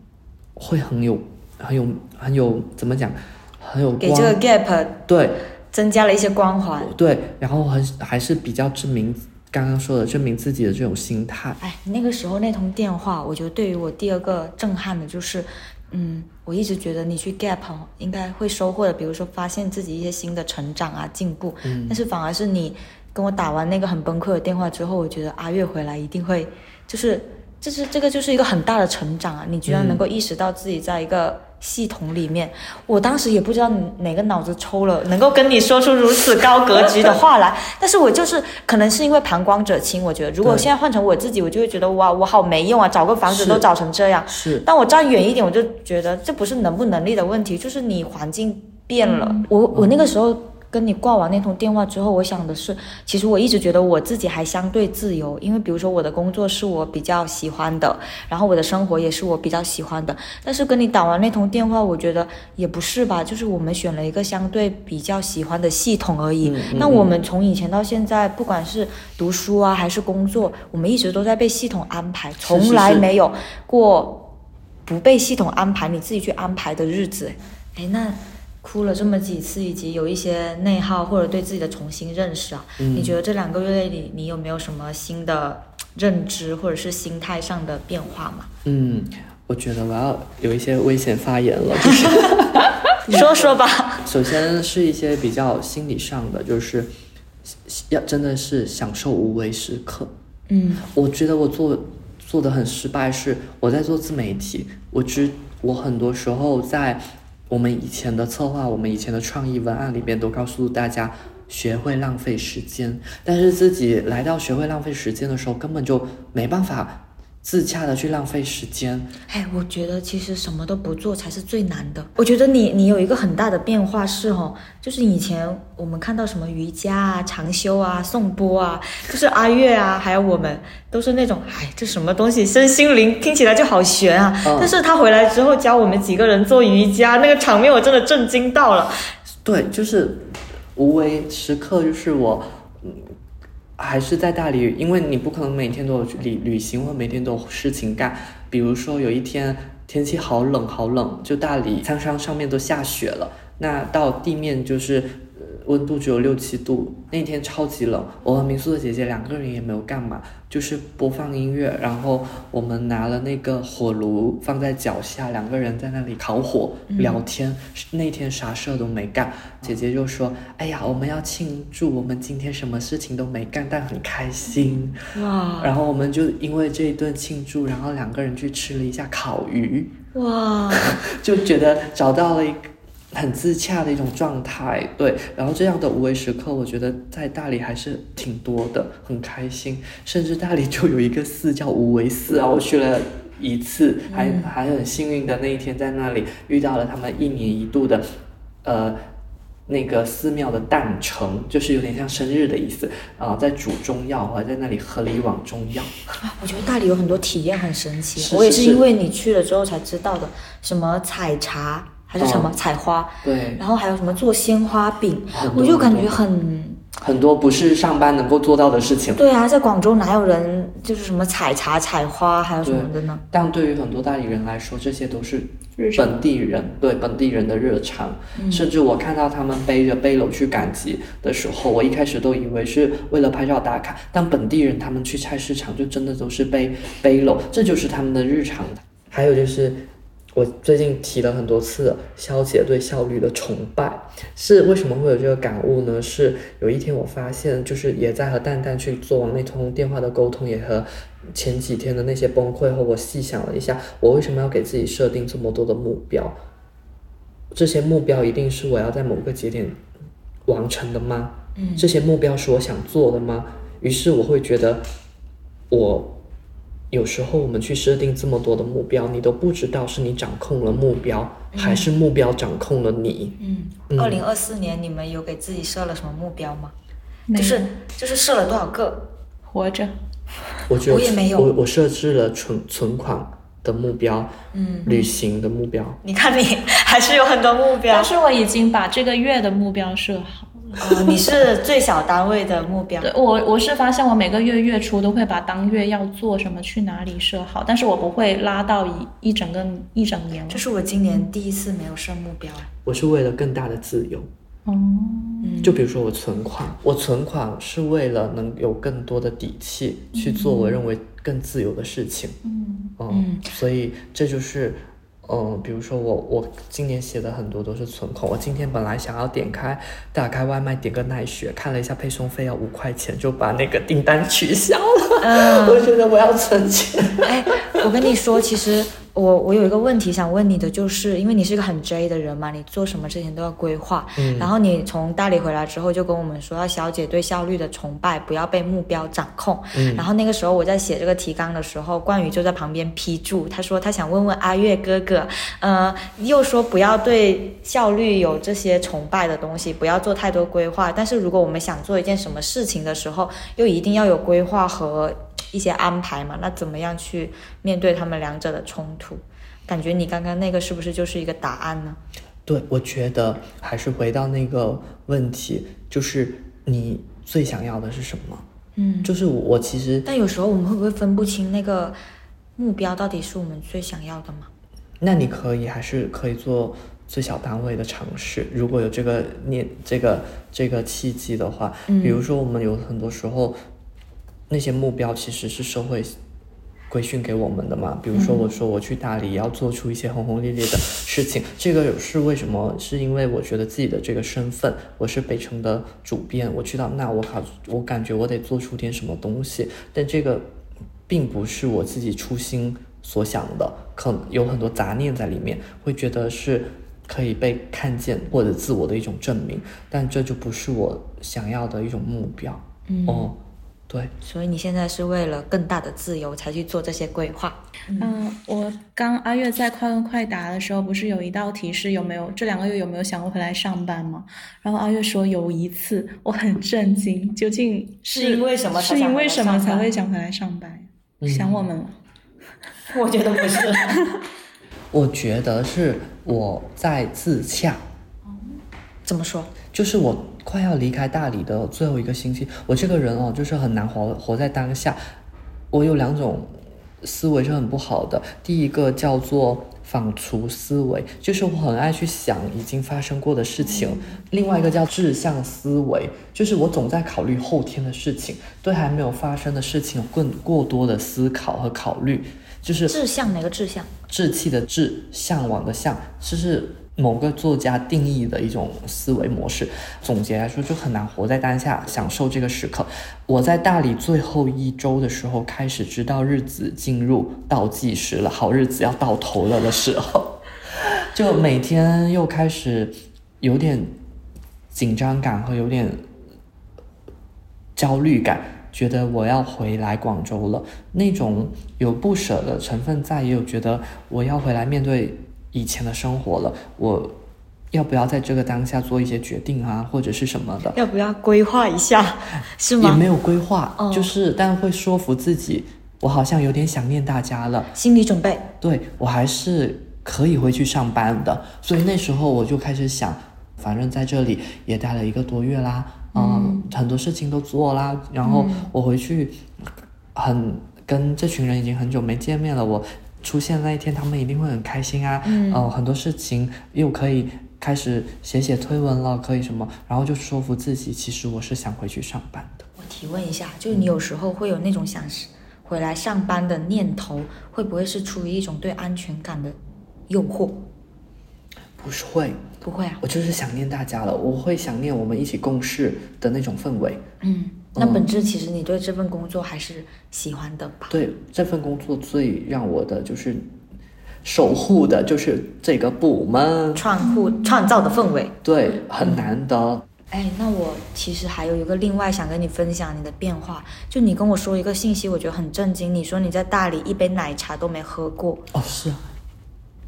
会很有很有很有怎么讲，很有给这个 gap 对增加了一些光环。对，然后很还是比较证明刚刚说的证明自己的这种心态。哎，那个时候那通电话，我觉得对于我第二个震撼的就是，嗯，我一直觉得你去 gap 哦应该会收获的，比如说发现自己一些新的成长啊、进步，嗯但是反而是你跟我打完那个很崩溃的电话之后，我觉得阿月回来一定会，就是，这是这个就是一个很大的成长啊！你居然能够意识到自己在一个系统里面，我当时也不知道哪个脑子抽了，能够跟你说出如此高格局的话来。但是我就是可能是因为旁观者清，我觉得如果现在换成我自己，我就会觉得哇，我好没用啊，找个房子都找成这样。是，但我站远一点，我就觉得这不是能不能力的问题，就是你环境变了。我我那个时候跟你挂完那通电话之后，我想的是，其实我一直觉得我自己还相对自由，因为比如说我的工作是我比较喜欢的，然后我的生活也是我比较喜欢的。但是跟你打完那通电话，我觉得也不是吧，就是我们选了一个相对比较喜欢的系统而已。那我们从以前到现在，不管是读书啊还是工作，我们一直都在被系统安排，从来没有过不被系统安排，你自己去安排的日子。哎，那哭了这么几次，以及有一些内耗或者对自己的重新认识啊，嗯你觉得这两个月里你有没有什么新的认知或者是心态上的变化吗？嗯，我觉得我要有一些危险发言了，就是。说说吧。首先是一些比较心理上的，就是要真的是享受无为时刻。嗯我觉得我做做的很失败，是我在做自媒体，我知我很多时候在我们以前的策划、我们以前的创意文案里面都告诉大家。学会浪费时间，但是自己来到学会浪费时间的时候，根本就没办法自洽的去浪费时间。哎，我觉得其实什么都不做才是最难的。我觉得你你有一个很大的变化是哦，就是以前我们看到什么瑜伽啊、禅修啊、颂钵啊，就是阿月啊，还有我们都是那种，哎，这什么东西，身心灵听起来就好悬啊。嗯但是他回来之后教我们几个人做瑜伽，那个场面我真的震惊到了。对，就是无为时刻，就是我，嗯，还是在大理，因为你不可能每天都有旅旅行或每天都有事情干。比如说有一天天气好冷好冷，就大理苍山上面都下雪了，那到地面就是。呃温度只有六七度，那天超级冷。我和民宿的姐姐两个人也没有干嘛，就是播放音乐，然后我们拿了那个火炉放在脚下，两个人在那里烤火聊天。那天啥事儿都没干，姐姐就说：“哎呀，我们要庆祝，我们今天什么事情都没干，但很开心。”哇然后我们就因为这一顿庆祝，然后两个人去吃了一下烤鱼，哇，就觉得找到了一个很自洽的一种状态。对，然后这样的无为时刻，我觉得在大理还是挺多的，很开心。甚至大理就有一个寺叫无为寺啊，我去了。一次还还很幸运的那一天在那里遇到了他们一年一度的，呃，那个寺庙的诞辰，就是有点像生日的意思啊、在煮中药，我还在那里喝了一碗中药。我觉得大理有很多体验很神奇，是我也是因为你去了之后才知道的，什么采茶还是什么哦采花，对，然后还有什么做鲜花饼我就感觉很很很多不是上班能够做到的事情。对啊，在广州哪有人就是什么采茶、采花，还有什么的呢？但对于很多大理人来说，这些都是本地人对本地人的日常。嗯甚至我看到他们背着背篓去赶集的时候，我一开始都以为是为了拍照打卡，但本地人他们去菜市场就真的都是背背篓，这就是他们的日常。还有就是。我最近提了很多次肖姐对效率的崇拜，是为什么会有这个感悟呢？是有一天我发现，就是也在和蛋蛋去做完那通电话的沟通，也和前几天的那些崩溃后，我细想了一下，我为什么要给自己设定这么多的目标？这些目标一定是我要在某个节点完成的吗？嗯这些目标是我想做的吗？于是我会觉得，我有时候我们去设定这么多的目标，你都不知道是你掌控了目标，还是目标掌控了你。嗯，嗯二零二四年你们有给自己设了什么目标吗？就是就是设了多少个？活着，我我也没有我我设置了存存款的目标，嗯，旅行的目标。你看你还是有很多目标但。是我已经把这个月的目标设好。哦，你是最小单位的目标。对我，我是发现我每个月月初都会把当月要做什么、去哪里设好，但是我不会拉到一一整个一整年。这是我今年第一次没有设目标。我是为了更大的自由。哦，嗯，就比如说我存款，我存款是为了能有更多的底气去做我认为更自由的事情。嗯，嗯，所以这就是，嗯，比如说我我今年写的很多都是存款。我今天本来想要点开打开外卖点个奈雪，看了一下配送费要五块钱，就把那个订单取消了。嗯我觉得我要存钱。哎，我跟你说，其实我我有一个问题想问你的，就是因为你是一个很 J 的人嘛，你做什么之前都要规划。嗯然后你从大理回来之后，就跟我们说要小姐对效率的崇拜，不要被目标掌控。嗯然后那个时候我在写这个提纲的时候，冠宇就在旁边批注，他说他想问问阿月哥哥，呃，又说不要对效率有这些崇拜的东西，不要做太多规划。但是如果我们想做一件什么事情的时候，又一定要有规划和一些安排嘛，那怎么样去面对他们两者的冲突？感觉你刚刚那个是不是就是一个答案呢？对，我觉得还是回到那个问题，就是你最想要的是什么？嗯，就是我其实但有时候我们会不会分不清那个目标到底是我们最想要的吗？那你可以还是可以做最小单位的尝试，如果有这个念这个这个契机的话，嗯比如说我们有很多时候那些目标其实是社会规训给我们的嘛，比如说我说我去大理要做出一些轰轰烈烈的事情，这个是为什么？是因为我觉得自己的这个身份，我是北城的主编，我去到那我好我感觉我得做出点什么东西，但这个并不是我自己初心所想的，可能有很多杂念在里面，会觉得是可以被看见或者自我的一种证明，但这就不是我想要的一种目标。嗯哦，对，所以你现在是为了更大的自由才去做这些规划。嗯，我刚阿月在快问快答的时候，不是有一道题是有没有这两个月有没有想过回来上班吗？然后阿月说有一次，我很震惊，究竟是因为什么是因为什么才会想回来上班？想我们了？我觉得不是，我觉得是我在自洽，怎么说？就是我快要离开大理的最后一个星期，我这个人哦，就是很难活活在当下。我有两种思维是很不好的，第一个叫做仿刍思维，就是我很爱去想已经发生过的事情；另外一个叫志向思维，就是我总在考虑后天的事情，对还没有发生的事情有更过多的思考和考虑，就是志向哪个志向？志气的志，向往的向，就是某个作家定义的一种思维模式。总结来说，就很难活在当下，享受这个时刻。我在大理最后一周的时候，开始知道日子进入倒计时了，好日子要到头了的时候，就每天又开始有点紧张感和有点焦虑感，觉得我要回来广州了，那种有不舍的成分在，也有觉得我要回来面对以前的生活了，我要不要在这个当下做一些决定啊，或者是什么的，要不要规划一下？是吗？也没有规划，哦就是但会说服自己，我好像有点想念大家了，心理准备。对我还是可以回去上班的，所以那时候我就开始想，反正在这里也待了一个多月啦，嗯，很多事情都做啦，然后我回去很跟这群人已经很久没见面了，我出现那一天，他们一定会很开心啊，嗯，呃，很多事情又可以开始写写推文了，可以什么，然后就说服自己，其实我是想回去上班的。我提问一下，就是你有时候会有那种想回来上班的念头，会不会是出于一种对安全感的诱惑？不是会，不会啊。我就是想念大家了，我会想念我们一起共事的那种氛围。嗯，那本质其实你对这份工作还是喜欢的吧？对这份工作最让我的就是守护的，就是这个部门，创户创造的氛围。对，很难得。哎，那我其实还有一个另外想跟你分享你的变化，就你跟我说一个信息，我觉得很震惊。你说你在大理一杯奶茶都没喝过，哦，是啊，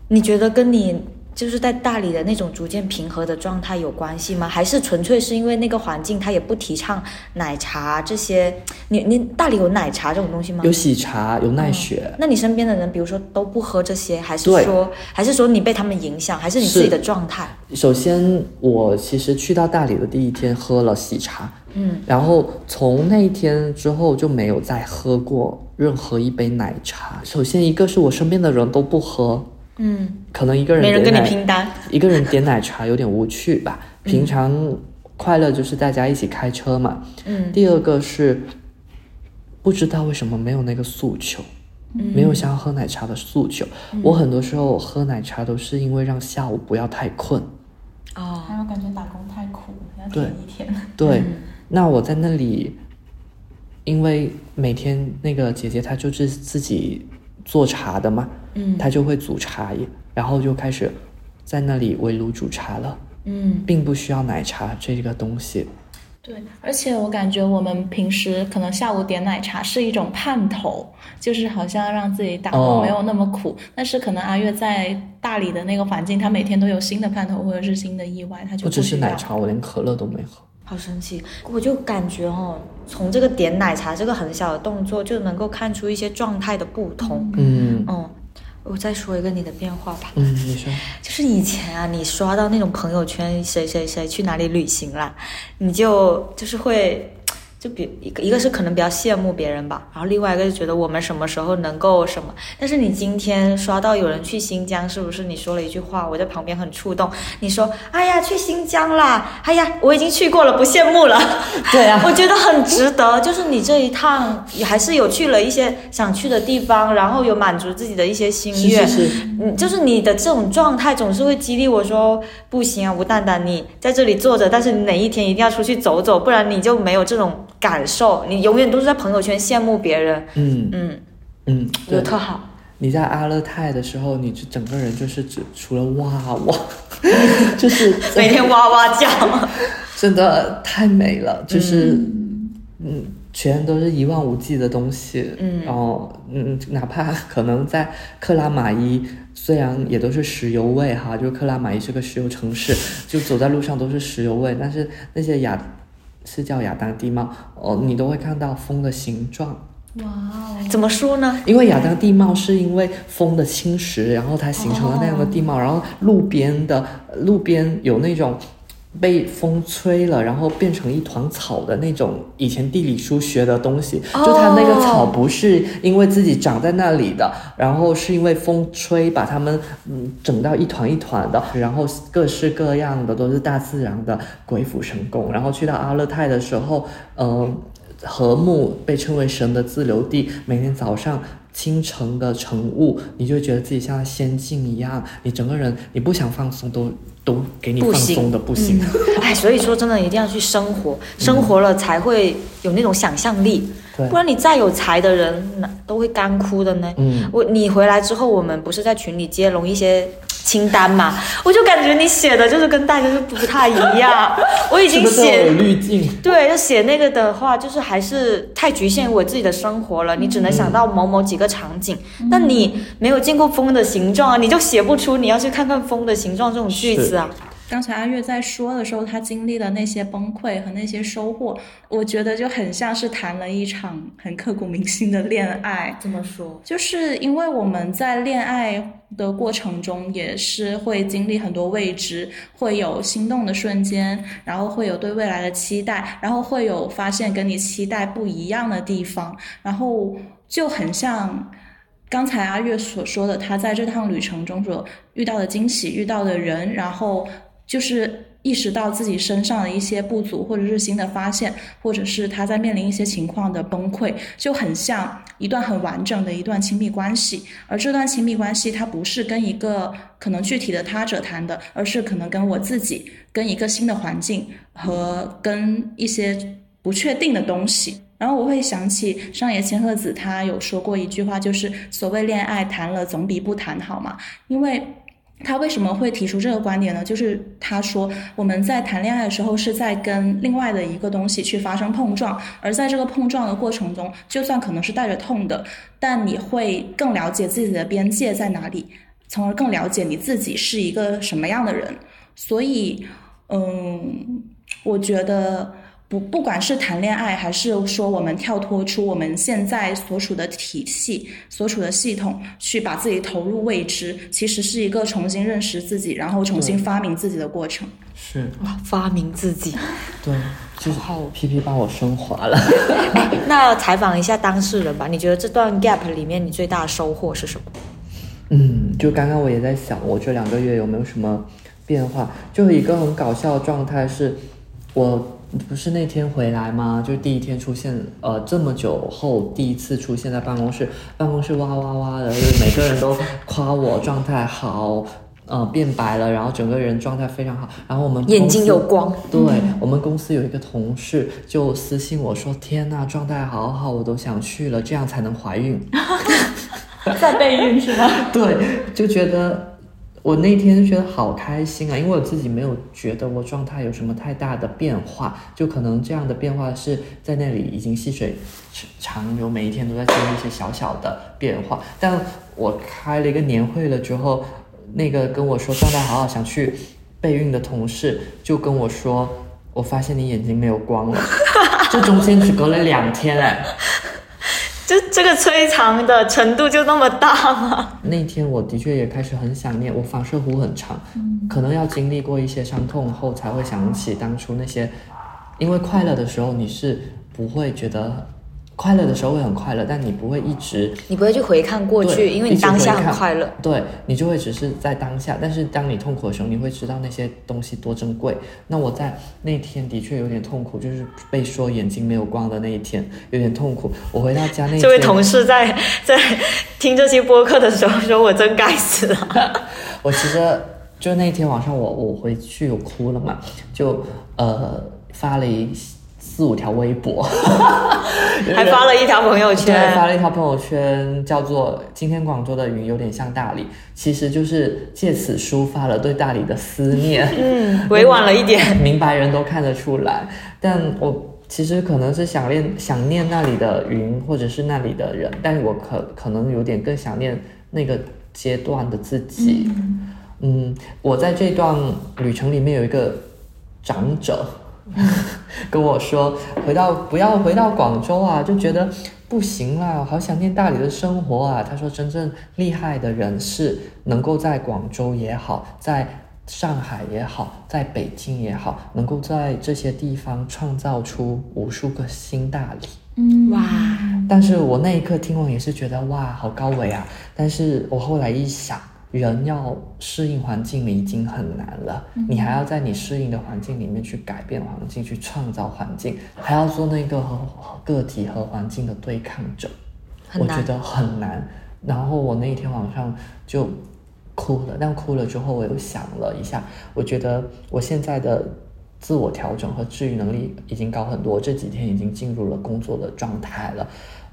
你觉得跟你就是在大理的那种逐渐平和的状态有关系吗？还是纯粹是因为那个环境它也不提倡奶茶这些？你你大理有奶茶这种东西吗？有喜茶，有奈雪。那你身边的人，比如说都不喝这些，还是说，还是说你被他们影响，还是你自己的状态？首先，我其实去到大理的第一天喝了喜茶，嗯，然后从那一天之后就没有再喝过任何一杯奶茶。首先，一个是我身边的人都不喝，嗯，可能一个人没人跟你拼单。一个人点奶茶有点无趣吧。平常快乐就是大家一起开车嘛。嗯第二个是不知道为什么没有那个诉求，没有想要喝奶茶的诉求。我很多时候喝奶茶都是因为让下午不要太困。哦，还有感觉打工太苦，要对一天。对，那我在那里，因为每天那个姐姐她就是自己做茶的嘛，嗯他就会煮茶叶，然后就开始在那里围炉煮茶了，嗯并不需要奶茶这个东西。对，而且我感觉我们平时可能下午点奶茶是一种盼头，就是好像让自己打哦工没有那么苦。但是可能阿月在大理的那个环境，他每天都有新的盼头或者是新的意外，他就不只是奶茶，我连可乐都没喝。好神奇！我就感觉哦，从这个点奶茶这个很小的动作，就能够看出一些状态的不同。嗯嗯，我再说一个你的变化吧。嗯，你说就是以前啊，你刷到那种朋友圈谁谁谁去哪里旅行啦，你就就是会。就比一个一个是可能比较羡慕别人吧，然后另外一个就觉得我们什么时候能够什么。但是你今天刷到有人去新疆，是不是你说了一句话，我在旁边很触动。你说：“哎呀，去新疆啦！哎呀，我已经去过了，不羡慕了。”对啊我觉得很值得。就是你这一趟也还是有去了一些想去的地方，然后有满足自己的一些心是愿。是是，嗯，就是你的这种状态总是会激励我说，不行啊，吴蛋蛋，你在这里坐着，但是你哪一天一定要出去走走，不然你就没有这种感受，你永远都是在朋友圈羡慕别人。嗯嗯，嗯，对。我觉得特好。你在阿勒泰的时候，你就整个人就是只除了哇哇，就是 每天哇哇叫。真的太美了，就是嗯全都是一望无际的东西，嗯然后嗯，哪怕可能在克拉玛依，虽然也都是石油味哈，就是克拉玛依是个石油城市，就走在路上都是石油味，但是那些亚是叫亚当地貌哦，你都会看到风的形状，哇哦，怎么说呢？因为亚当地貌是因为风的侵蚀，然后它形成了那样的地貌。然后路边的路边有那种被风吹了，然后变成一团草的那种，以前地理书学的东西。就它那个草不是因为自己长在那里的，然后是因为风吹把它们嗯整到一团一团的，然后各式各样的都是大自然的鬼斧神工。然后去到阿勒泰的时候，嗯、禾木被称为神的自留地，每天早上清晨的晨雾，你就觉得自己像仙境一样，你整个人你不想放松都都给你放松的不行。哎，所以说真的一定要去生活，生活了才会有那种想象力，对。不然你再有才的人，那都会干枯的呢。嗯，我你回来之后，我们不是在群里接龙一些清单嘛？我就感觉你写的就是跟大家就不太一样。我已经写有滤镜？对，要写那个的话，就是还是太局限于我自己的生活了。你只能想到某某几个场景，但你没有见过风的形状啊，你就写不出你要去看看风的形状这种句子啊。刚才阿月在说的时候，他经历的那些崩溃和那些收获，我觉得就很像是谈了一场很刻骨铭心的恋爱。怎么说？就是因为我们在恋爱的过程中，也是会经历很多未知，会有心动的瞬间，然后会有对未来的期待，然后会有发现跟你期待不一样的地方，然后就很像刚才阿月所说的，他在这趟旅程中所遇到的惊喜、遇到的人，然后就是意识到自己身上的一些不足，或者是新的发现，或者是他在面临一些情况的崩溃，就很像一段很完整的一段亲密关系。而这段亲密关系，它不是跟一个可能具体的他者谈的，而是可能跟我自己、跟一个新的环境和跟一些不确定的东西。然后我会想起上野千鹤子，她有说过一句话，就是所谓恋爱谈了总比不谈好嘛，因为。他为什么会提出这个观点呢？就是他说我们在谈恋爱的时候是在跟另外的一个东西去发生碰撞，而在这个碰撞的过程中，就算可能是带着痛的，但你会更了解自己的边界在哪里，从而更了解你自己是一个什么样的人。所以，嗯，我觉得。不，不管是谈恋爱，还是说我们跳脱出我们现在所处的体系、所处的系统，去把自己投入未知，其实是一个重新认识自己，然后重新发明自己的过程。是哇，发明自己。对，就是好皮皮把我升华了。那采访一下当事人吧，你觉得这段 gap 里面你最大的收获是什么？嗯，就刚刚我也在想，我这两个月有没有什么变化？就是一个很搞笑的状态是，我不是那天回来吗？就是第一天出现，呃，这么久后第一次出现在办公室，办公室哇哇哇的，就是每个人都夸我状态好。呃，变白了，然后整个人状态非常好。然后我们眼睛有光对、我们公司有一个同事就私信我说：“天呐，状态好好，我都想去了，这样才能怀孕。” 在备孕是吗？对，就觉得我那天就觉得好开心啊，因为我自己没有觉得我状态有什么太大的变化，就可能这样的变化是在那里已经细水长流，每一天都在经历一些小小的变化。但我开了一个年会了之后，那个跟我说状态好好想去备孕的同事就跟我说，我发现你眼睛没有光了，这中间只隔了两天哎。就这个摧残的程度就那么大吗？那天我的确也开始很想念，我反射弧很长，可能要经历过一些伤痛后才会想起当初那些，因为快乐的时候你是不会觉得快乐的时候会很快乐，但你不会一直你不会去回看过去，因为你当下很快乐。，对你就会只是在当下。但是当你痛苦的时候，你会知道那些东西多珍贵。那我在那天的确有点痛苦，就是被说眼睛没有光的那一天，有点痛苦。我回到家那，这位同事在在听这期播客的时候说：“我真该死啊 我其实就那天晚上我我回去有哭了嘛，就呃发了一四五条微博，！” 还发了一条朋友对，圈。发了一条朋友圈，叫做“今天广州的云有点像大理”，其实就是借此抒发了对大理的思念。嗯，委婉了一点。明白人都看得出来，但我其实可能是想念想念那里的云，或者是那里的人，但我可可能有点更想念那个阶段的自己。嗯，我在这段旅程里面有一个长者 跟我说，回到不要回到广州啊，就觉得不行啦，好想念大理的生活啊。他说，真正厉害的人是能够在广州也好，在上海也好，在北京也好，能够在这些地方创造出无数个新大理。嗯哇，但是我那一刻听完也是觉得哇，好高维啊！但是我后来一想，人要适应环境已经很难了，你还要在你适应的环境里面去改变环境，去创造环境，还要做那个个体和环境的对抗者，我觉得很难。然后我那一天晚上就哭了，但哭了之后，我又想了一下，我觉得我现在的自我调整和治愈能力已经高很多，这几天已经进入了工作的状态了。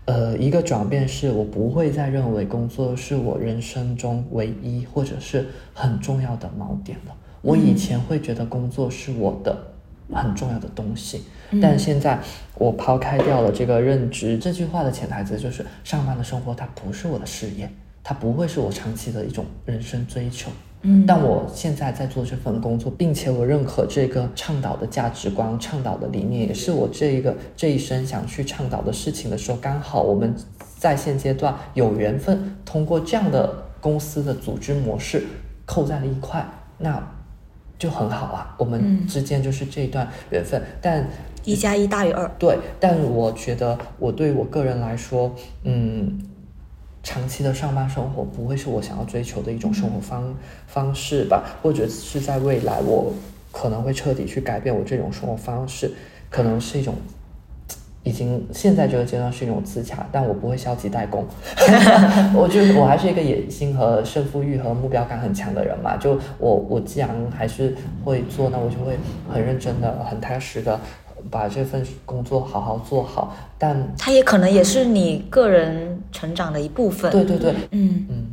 呃，一个转变是我不会再认为工作是我人生中唯一或者是很重要的锚点了。我以前会觉得工作是我的很重要的东西，但现在我抛开掉了这个认知。这句话的潜台词就是，上班的生活它不是我的事业，它不会是我长期的一种人生追求。嗯但我现在在做这份工作，并且我认可这个倡导的价值观、倡导的理念，也是我这一个这一生想去倡导的事情的时候，刚好我们在现阶段有缘分，通过这样的公司的组织模式扣在了一块，那就很好啊。我们之间就是这一段缘分，但一加一大于二。对，但我觉得我对我个人来说，嗯，长期的上班生活不会是我想要追求的一种生活方、方式吧，或者是在未来我可能会彻底去改变我这种生活方式，可能是一种。已经现在这个阶段是一种自洽，但我不会消极怠工。我就是我还是一个野心和胜负欲和目标感很强的人嘛。就我我既然还是会做，那我就会很认真的、很踏实的把这份工作好好做好。但它也可能也是你个人成长的一部分。对对对，嗯，嗯，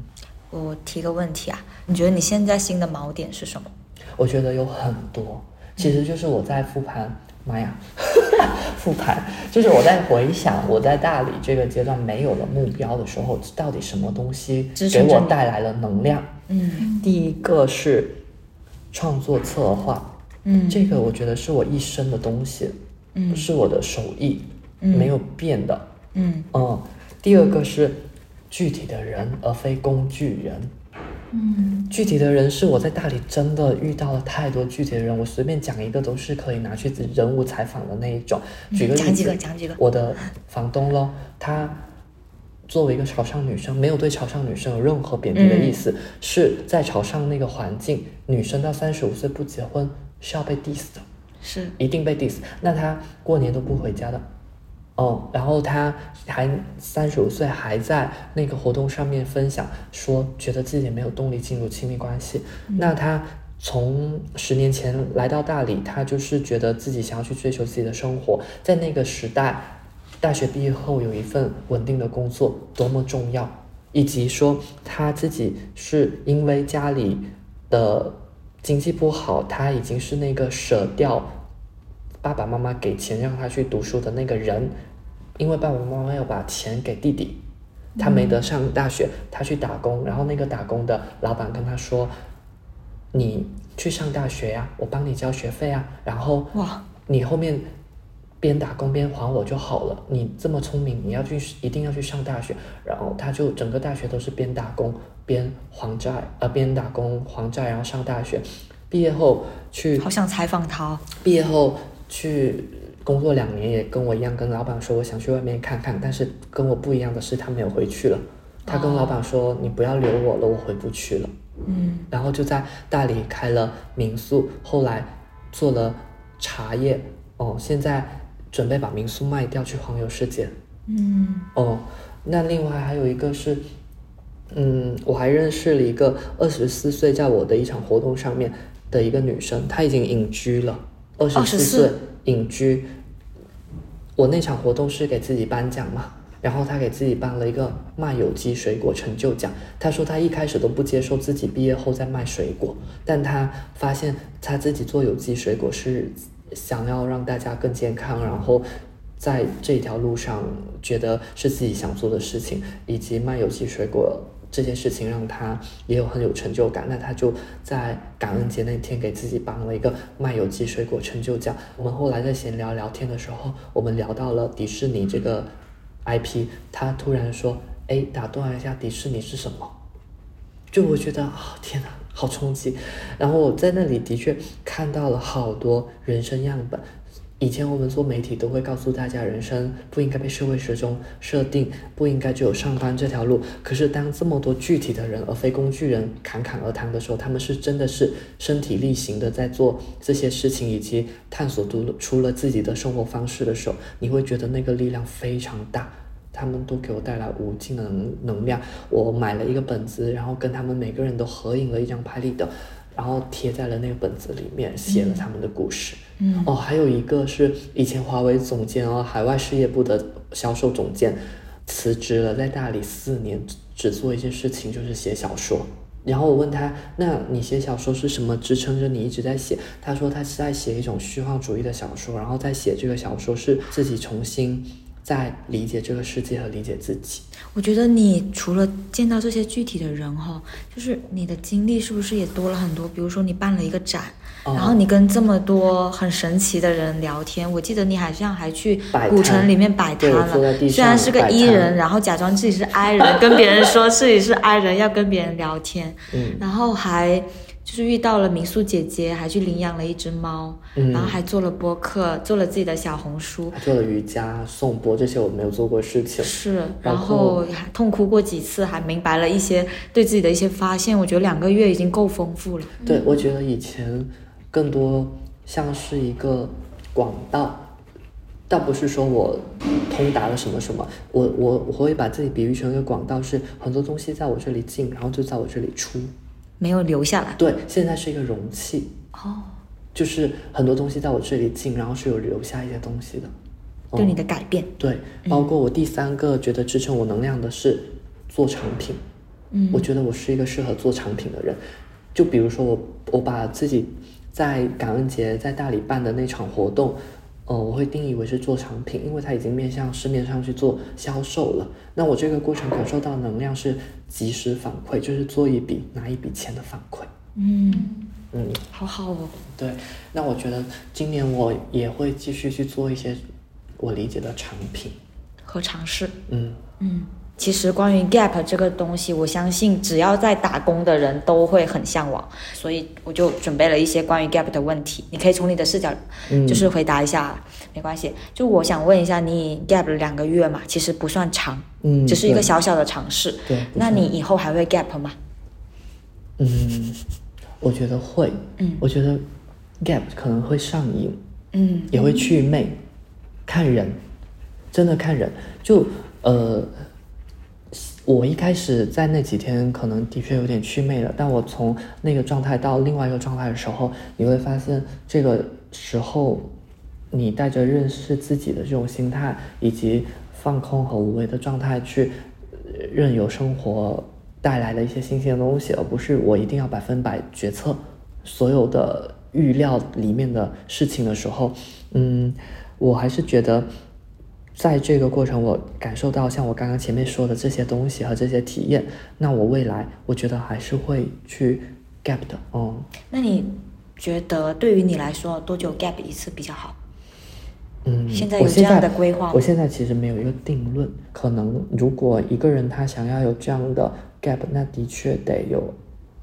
我提个问题啊，你觉得你现在新的锚点是什么？我觉得有很多，其实就是我在复盘。妈呀，复盘就是我在回想我在大理这个阶段没有了目标的时候，到底什么东西给我带来了能量？嗯第一个是创作策划，嗯。这个我觉得是我一生的东西，嗯。是我的手艺，嗯。没有变的。嗯。嗯，第二个是具体的人，而非工具人。嗯。具体的人是我在大理真的遇到了太多具体的人，我随便讲一个都是可以拿去人物采访的那一种。举个例子，讲几个讲几个。我的房东咯，她作为一个潮汕女生，没有对潮汕女生有任何贬低的意思，是在潮汕那个环境，女生到三十五岁不结婚是要被 diss 的。是一定被 diss。那他过年都不回家的，哦，然后他还三十五岁还在那个活动上面分享说，觉得自己没有动力进入亲密关系。那他从十年前来到大理，他就是觉得自己想要去追求自己的生活，在那个时代，大学毕业后有一份稳定的工作多么重要，以及说他自己是因为家里的经济不好，他已经是那个舍掉爸爸妈妈给钱让他去读书的那个人，因为爸爸妈妈要把钱给弟弟，他没得上大学，他去打工，然后那个打工的老板跟他说：“你去上大学呀、我帮你交学费啊，然后哇，你后面边打工边还我就好了。你这么聪明，你要去一定要去上大学。然后他就整个大学都是边打工边还债，呃，边打工还债，然后上大学。毕业后去好想采访他哦。毕业后去工作两年，也跟我一样，跟老板说我想去外面看看。但是跟我不一样的是，他没有回去了。他跟老板说：“你不要留我了，我回不去了。”嗯然后就在大理开了民宿，后来做了茶叶，哦，现在准备把民宿卖掉去环游世界。嗯哦，那另外还有一个是，嗯，我还认识了一个二十四岁，在我的一场活动上面的一个女生，她已经隐居了，二十四24岁隐居。我那场活动是给自己颁奖嘛，然后她给自己颁了一个卖有机水果成就奖。她说她一开始都不接受自己毕业后再卖水果，但她发现她自己做有机水果是想要让大家更健康，然后在这条路上觉得是自己想做的事情，以及卖有机水果这件事情让他也有很有成就感。那他就在感恩节那天给自己颁了一个卖有机水果成就奖。我们后来在闲聊聊天的时候，我们聊到了迪士尼这个 IP，他突然说：“哎，打断一下，迪士尼是什么？”就我觉得啊、天哪，好冲击！然后我在那里的确看到了好多人生样本。以前我们做媒体都会告诉大家，人生不应该被社会时钟设定，不应该只有上班这条路。可是当这么多具体的人，而非工具人侃侃而谈的时候，他们是真的是身体力行的在做这些事情，以及探索独出了自己的生活方式的时候，你会觉得那个力量非常大。他们都给我带来无尽的能能量。我买了一个本子，然后跟他们每个人都合影了一张拍立得，然后贴在了那个本子里面，写了他们的故事。哦，还有一个是以前华为总监哦，海外事业部的销售总监，辞职了，在大理四年，只做一件事情，就是写小说。然后我问他，那你写小说是什么支撑着你一直在写？他说他是在写一种虚幻主义的小说，然后在写这个小说是自己重新在理解这个世界和理解自己。我觉得你除了见到这些具体的人哈，就是你的经历是不是也多了很多？比如说你办了一个展，哦然后你跟这么多很神奇的人聊天，我记得你好像还去古城里面摆摊了。虽然是个上摆 E 人，然后假装自己是 I 人，跟别人说自己是 I 人，要跟别人聊天，嗯然后还就是遇到了民宿姐姐，还去领养了一只猫，嗯然后还做了播客，做了自己的小红书，还做了瑜伽、颂钵这些我没有做过事情。是，然然后后还痛哭过几次，还明白了一些对自己的一些发现。我觉得两个月已经够丰富了。对，我觉得以前更多像是一个管道，倒不是说我通达了什么什么，我我我会把自己比喻成一个管道，是很多东西在我这里进，然后就在我这里出。没有留下来。对，现在是一个容器，哦，就是很多东西在我这里进，然后是有留下一些东西的。对你哦的改变。对，包括我第三个觉得支撑我能量的是做产品。嗯我觉得我是一个适合做产品的人。就比如说我，我把自己在感恩节在大理办的那场活动，呃，我会定义为是做产品，因为它已经面向市面上去做销售了。那我这个过程感受到能量是及时反馈，就是做一笔拿一笔钱的反馈。嗯，嗯，好好哦。对。那我觉得今年我也会继续去做一些我理解的产品。和尝试。嗯，嗯，其实关于 gap 这个东西，我相信只要在打工的人都会很向往，所以我就准备了一些关于 gap 的问题，你可以从你的视角，嗯就是回答一下，没关系。就我想问一下，你 gap 了两个月嘛，其实不算长，嗯只是一个小小的尝试。对那你以后还会 gap 吗？嗯，我觉得会。嗯我觉得 gap 可能会上瘾。嗯也会去魅，看人，真的看人。就呃，我一开始在那几天可能的确有点祛魅了，但我从那个状态到另外一个状态的时候，你会发现这个时候你带着认识自己的这种心态，以及放空和无为的状态去任由生活带来的一些新鲜的东西，而不是我一定要百分百决策所有的预料里面的事情的时候，嗯，我还是觉得，在这个过程，我感受到像我刚刚前面说的这些东西和这些体验，那我未来我觉得还是会去 gap 的，嗯。那你觉得对于你来说，多久 gap 一次比较好？嗯，现在有这样在的规划吗我现在其实没有一个定论，可能如果一个人他想要有这样的 gap，那的确得有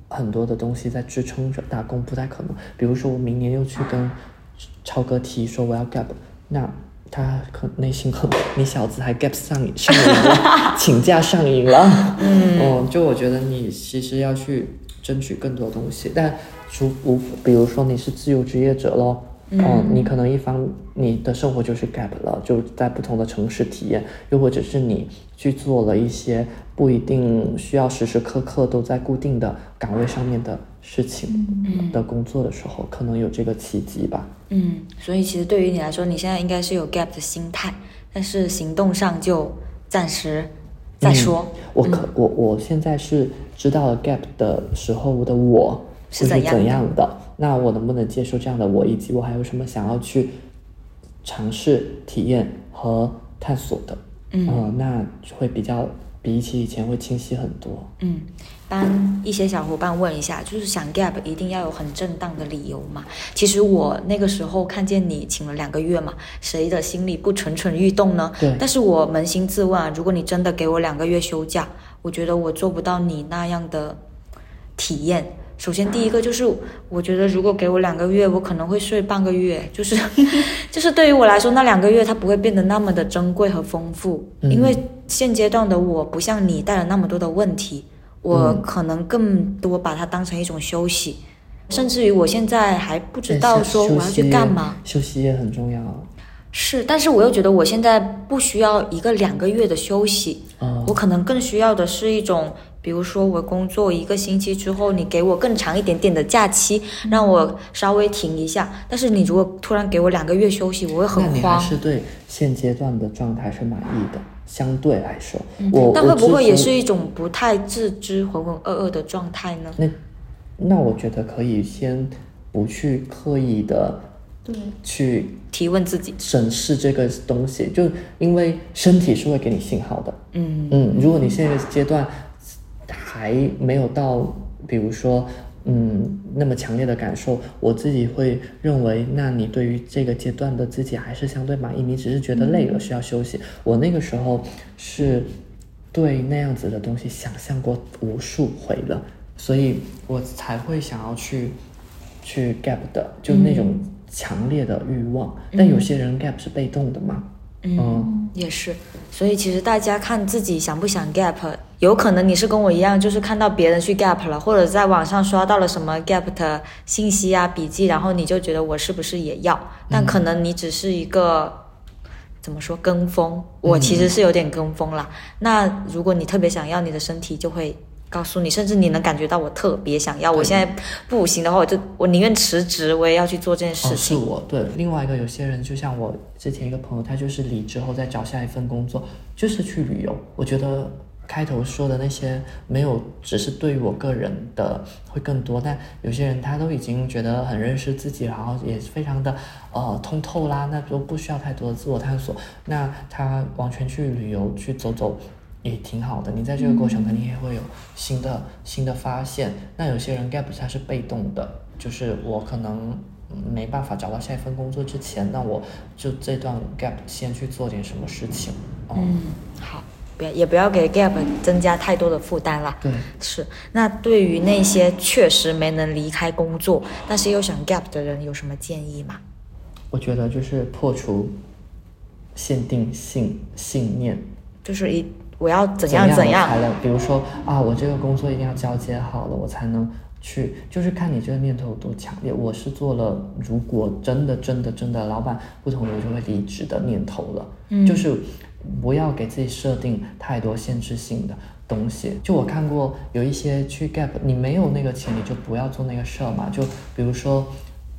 很多的东西在支撑着，打工不太可能。比如说我明年又去跟超哥提说我要 gap，那他可内心可能你小子还 gap 上瘾上瘾了，请假上瘾了。嗯，哦，就我觉得你其实要去争取更多东西，但如无比如说你是自由职业者咯。嗯，你可能一方你的生活就是 gap 了，就在不同的城市体验，又或者是你去做了一些不一定需要时时刻刻都在固定的岗位上面的事情的工作的时候，可能有这个契机吧。嗯，所以其实对于你来说，你现在应该是有 gap 的心态，但是行动上就暂时再说。我可我我现在是知道了 gap 的时候的我是怎是怎样的样的？那我能不能接受这样的我，以及我还有什么想要去尝试、体验和探索的？嗯、呃，那会比较比起以前会清晰很多。嗯，帮一些小伙伴问一下，就是想 gap 一定要有很正当的理由嘛？其实我那个时候看见你请了两个月嘛，谁的心里不蠢蠢欲动呢？对但是我扪心自问啊，如果你真的给我两个月休假，我觉得我做不到你那样的体验。首先，第一个就是，我觉得如果给我两个月，我可能会睡半个月，就是，就是对于我来说，那两个月它不会变得那么的珍贵和丰富，因为现阶段的我不像你带了那么多的问题，我可能更多把它当成一种休息，甚至于我现在还不知道说我要去干嘛。休息也很重要。是，但是我又觉得我现在不需要一个两个月的休息，哦我可能更需要的是一种，比如说我工作一个星期之后，你给我更长一点点的假期，让我稍微停一下。但是你如果突然给我两个月休息，我会那你还很慌。是对现阶段的状态是满意的，相对来说，我但会不会也是一种不太自知、浑浑噩噩的状态呢？那那我觉得可以先不去刻意的去提问自己，审视这个东西，就因为身体是会给你信号的。嗯嗯，如果你现在阶段还没有到，比如说。嗯，那么强烈的感受，我自己会认为，那你对于这个阶段的自己还是相对满意，你只是觉得累了，需要休息。我那个时候是对那样子的东西想象过无数回了，所以我才会想要去去 gap 的，就那种强烈的欲望。但有些人 gap 是被动的嘛，嗯也是。所以其实大家看自己想不想 gap，有可能你是跟我一样，就是看到别人去 gap 了，或者在网上刷到了什么 gap 的信息啊、笔记，然后你就觉得我是不是也要？但可能你只是一个。怎么说跟风？我其实是有点跟风啦。那如果你特别想要，你的身体就会告诉你，甚至你能感觉到我特别想要。我现在不行的话，我就我宁愿辞职，我也要去做这件事哦，是情。我对。另外一个，有些人就像我之前一个朋友，他就是离职后再找下一份工作，就是去旅游。我觉得开头说的那些没有，只是对于我个人的会更多，但有些人他都已经觉得很认识自己，然后也非常的呃通透啦，那就不需要太多的自我探索。那他完全去旅游去走走。也挺好的，你在这个过程肯定也会有新的、新的发现。那有些人 gap 他是被动的，就是我可能没办法找到下一份工作之前，那我就这段 gap 先去做点什么事情。哦、嗯，好，不要也不要给 gap 增加太多的负担啦。对，是。那对于那些确实没能离开工作，但是又想 gap 的人，有什么建议吗？我觉得就是破除限定性信念，就是一我要怎怎样怎样才能，比如说啊，我这个工作一定要交接好了，我才能去，就是看你这个念头有多强烈。我是做了，如果真的真的真的老板不同意，我就会离职的念头了。嗯，就是不要给自己设定太多限制性的东西。就我看过有一些去 gap，你没有那个钱，你就不要做那个事儿嘛。就比如说。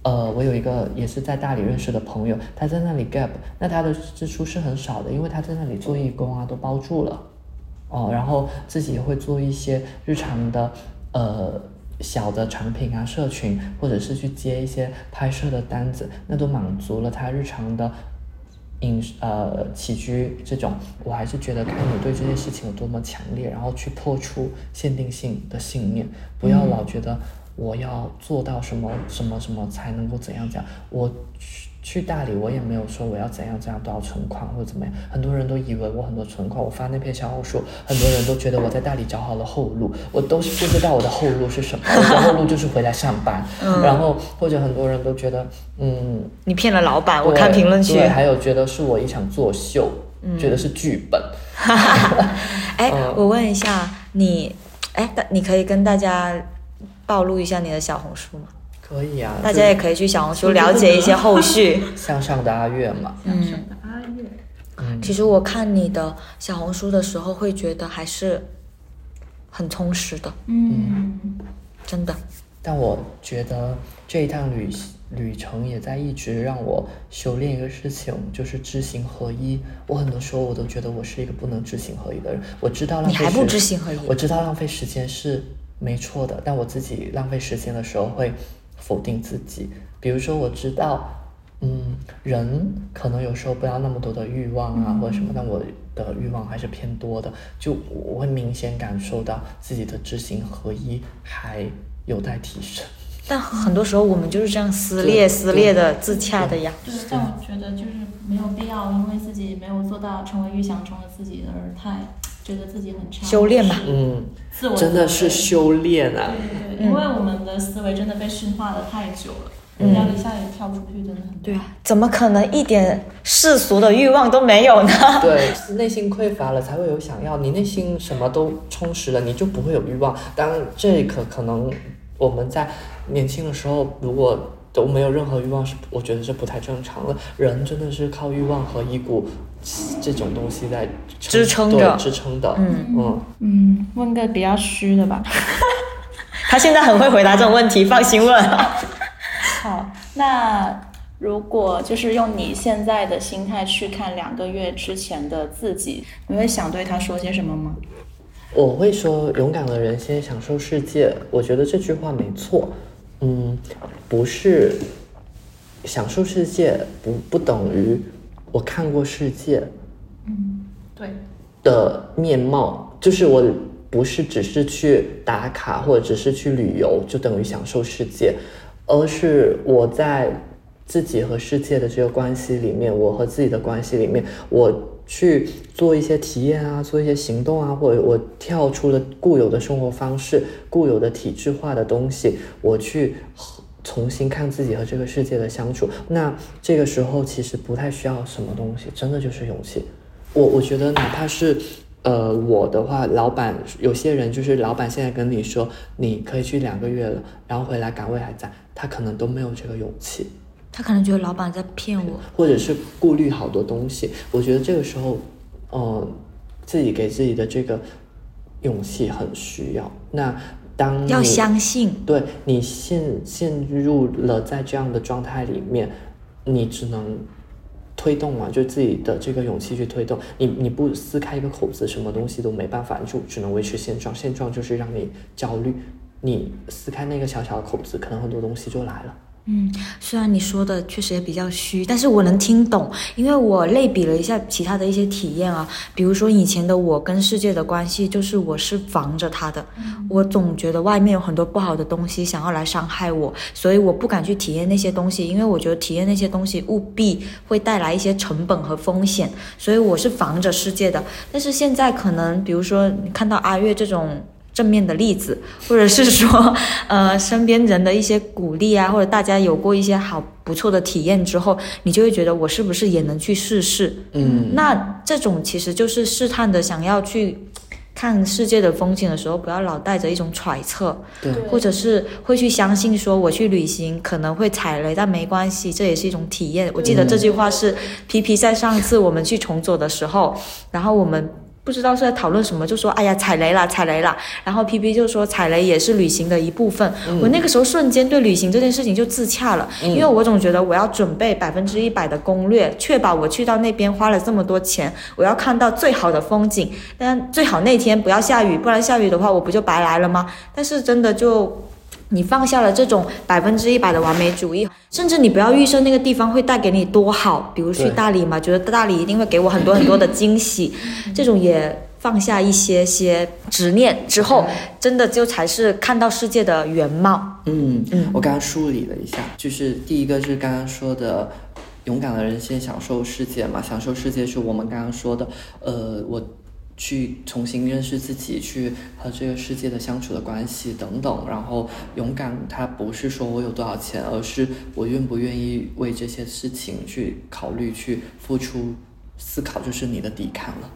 呃，我有一个也是在大理认识的朋友，他在那里 gap，那他的支出是很少的，因为他在那里做义工啊，都包住了。哦，然后自己也会做一些日常的呃小的产品啊、社群，或者是去接一些拍摄的单子，那都满足了他日常的饮呃起居这种。我还是觉得看你对这些事情有多么强烈，然后去破除限定性的信念，不要老觉得我要做到什么什么什么才能够怎样怎样。我去去大理，我也没有说我要怎样怎样多少存款或者怎么样。很多人都以为我很多存款，我发那篇小红书，很多人都觉得我在大理找好了后路，我都是不知道我的后路是什么。我的后路就是回来上班，然后或者很多人都觉得，嗯，你骗了老板，我看评论区。对，还有觉得是我一场作秀，觉得是剧本。哎，嗯我问一下你，哎，大你可以跟大家暴露一下你的小红书吗？可以啊，大家也可以去小红书了解一些后续。向上的阿月嘛，向上的阿月，嗯其实我看你的小红书的时候，会觉得还是很充实的，嗯，真的。但我觉得这一趟旅旅程也在一直让我修炼一个事情，就是知行合一。我很多时候我都觉得我是一个不能知行合一的人。我知道浪费时你还不知行合一我知道浪费时间是没错的，但我自己浪费时间的时候会否定自己。比如说，我知道，嗯，人可能有时候不要那么多的欲望啊，或者什么，但我的欲望还是偏多的，就我会明显感受到自己的知行合一还有待提升。但很多时候我们就是这样撕裂、撕裂的自洽的呀。对，但我觉得就是没有必要，因为自己没有做到成为预想中的自己而太觉得自己很差。修炼吧嗯，自我真的是修炼啊。对对对，因为我们的思维真的被驯化的太久了，人家一下也跳不出去，真的很对啊，怎么可能一点世俗的欲望都没有呢？对，是内心匮乏了才会有想要，你内心什么都充实了，你就不会有欲望。当然，这可可能我们在年轻的时候，如果都没有任何欲望，是我觉得是不太正常的。人真的是靠欲望和一股这种东西在支撑对着支撑的。嗯嗯，嗯，问个比较虚的吧。他现在很会回答这种问题，放心问。好，那如果就是用你现在的心态去看两个月之前的自己，你会想对他说些什么吗？我会说，勇敢的人先享受世界。我觉得这句话没错。嗯，不是享受世界不不等于我看过世界嗯对，的面貌，就是我不是只是去打卡或者只是去旅游就等于享受世界，而是我在自己和世界的这个关系里面，我和自己的关系里面，我去做一些体验啊，做一些行动啊，或者我跳出了固有的生活方式、固有的体制化的东西，我去重新看自己和这个世界的相处。那这个时候其实不太需要什么东西，真的就是勇气。我我觉得哪怕是呃我的话，老板有些人就是老板现在跟你说你可以去两个月了，然后回来岗位还在，他可能都没有这个勇气。他可能觉得老板在骗我。或者是顾虑好多东西。我觉得这个时候，呃，自己给自己的这个勇气很需要。那当要你相信，对你陷陷入了在这样的状态里面，你只能推动嘛，就自己的这个勇气去推动。你你不撕开一个口子，什么东西都没办法，你就只能维持现状。现状就是让你焦虑。你撕开那个小小的口子，可能很多东西就来了。嗯，虽然你说的确实也比较虚，但是我能听懂，因为我类比了一下其他的一些体验啊，比如说以前的我跟世界的关系，就是我是防着他的，我总觉得外面有很多不好的东西想要来伤害我，所以我不敢去体验那些东西，因为我觉得体验那些东西务必会带来一些成本和风险，所以我是防着世界的。但是现在可能，比如说你看到阿月这种。正面的例子，或者是说，呃，身边人的一些鼓励啊，或者大家有过一些好不错的体验之后，你就会觉得我是不是也能去试试？嗯，那这种其实就是试探的，想要去看世界的风景的时候，不要老带着一种揣测，对或者是会去相信说我去旅行可能会踩雷，但没关系，这也是一种体验。我记得这句话是皮皮在上次我们去重走的时候，然后我们。不知道是在讨论什么，就说哎呀踩雷了，踩雷了。然后 P P 就说踩雷也是旅行的一部分。我那个时候瞬间对旅行这件事情就自洽了，因为我总觉得我要准备百分之一百的攻略，确保我去到那边花了这么多钱，我要看到最好的风景。但最好那天不要下雨，不然下雨的话我不就白来了吗？但是真的就。你放下了这种百分之一百的完美主义，甚至你不要预设那个地方会带给你多好，比如去大理嘛，觉得大理一定会给我很多很多的惊喜，这种也放下一些些执念之后，真的就才是看到世界的原貌。嗯嗯我刚刚梳理了一下，就是第一个是刚刚说的，勇敢的人先享受世界嘛，享受世界是我们刚刚说的，呃，我去重新认识自己，去和这个世界的相处的关系等等。然后勇敢，它不是说我有多少钱，而是我愿不愿意为这些事情去考虑、去付出、思考，就是你的抵抗了。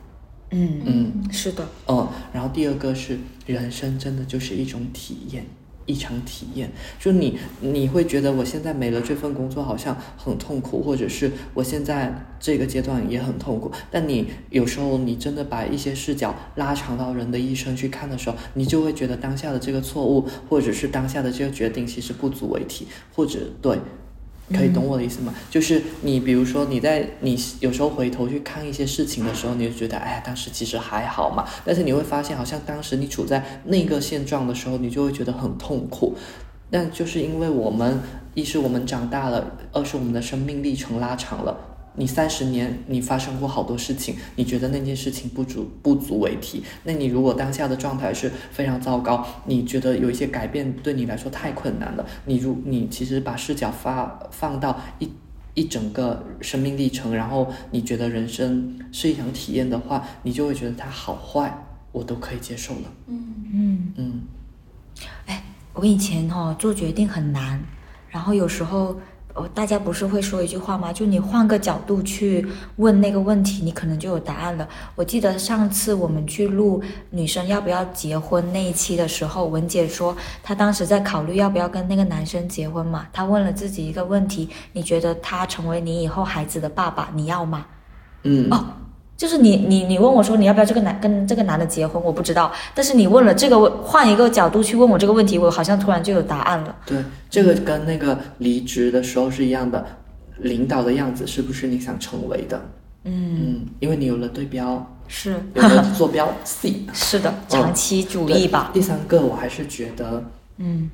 嗯嗯。是的，嗯，然后第二个是人生真的就是一种体验，异常体验。就你你会觉得我现在没了这份工作好像很痛苦，或者是我现在这个阶段也很痛苦。但你有时候你真的把一些视角拉长到人的一生去看的时候，你就会觉得当下的这个错误，或者是当下的这个决定其实不足为提，或者对。可以懂我的意思吗？就是你比如说你在你有时候回头去看一些事情的时候，你就觉得哎呀，当时其实还好嘛。但是你会发现，好像当时你处在那个现状的时候，你就会觉得很痛苦。那就是因为我们一是我们长大了，二是我们的生命历程拉长了。你三十年，你发生过好多事情，你觉得那件事情不足不足为提。那你如果当下的状态是非常糟糕，你觉得有一些改变对你来说太困难了。你如你其实把视角发放到一一整个生命历程，然后你觉得人生是一场体验的话，你就会觉得它好坏我都可以接受了。嗯嗯，嗯，哎，我以前哈、做决定很难，然后有时候。哦，大家不是会说一句话吗？就你换个角度去问那个问题，你可能就有答案了。我记得上次我们去录女生要不要结婚那一期的时候，文姐说她当时在考虑要不要跟那个男生结婚嘛。她问了自己一个问题：你觉得他成为你以后孩子的爸爸，你要吗？嗯，哦，就是你你你问我说你要不要这个男跟这个男的结婚，我不知道。但是你问了这个问，换一个角度去问我这个问题，我好像突然就有答案了。对，这个跟那个离职的时候是一样的，领导的样子是不是你想成为的？嗯，嗯，因为你有了对标，是有了坐标 C。是的，长期主义吧。第三个，我还是觉得嗯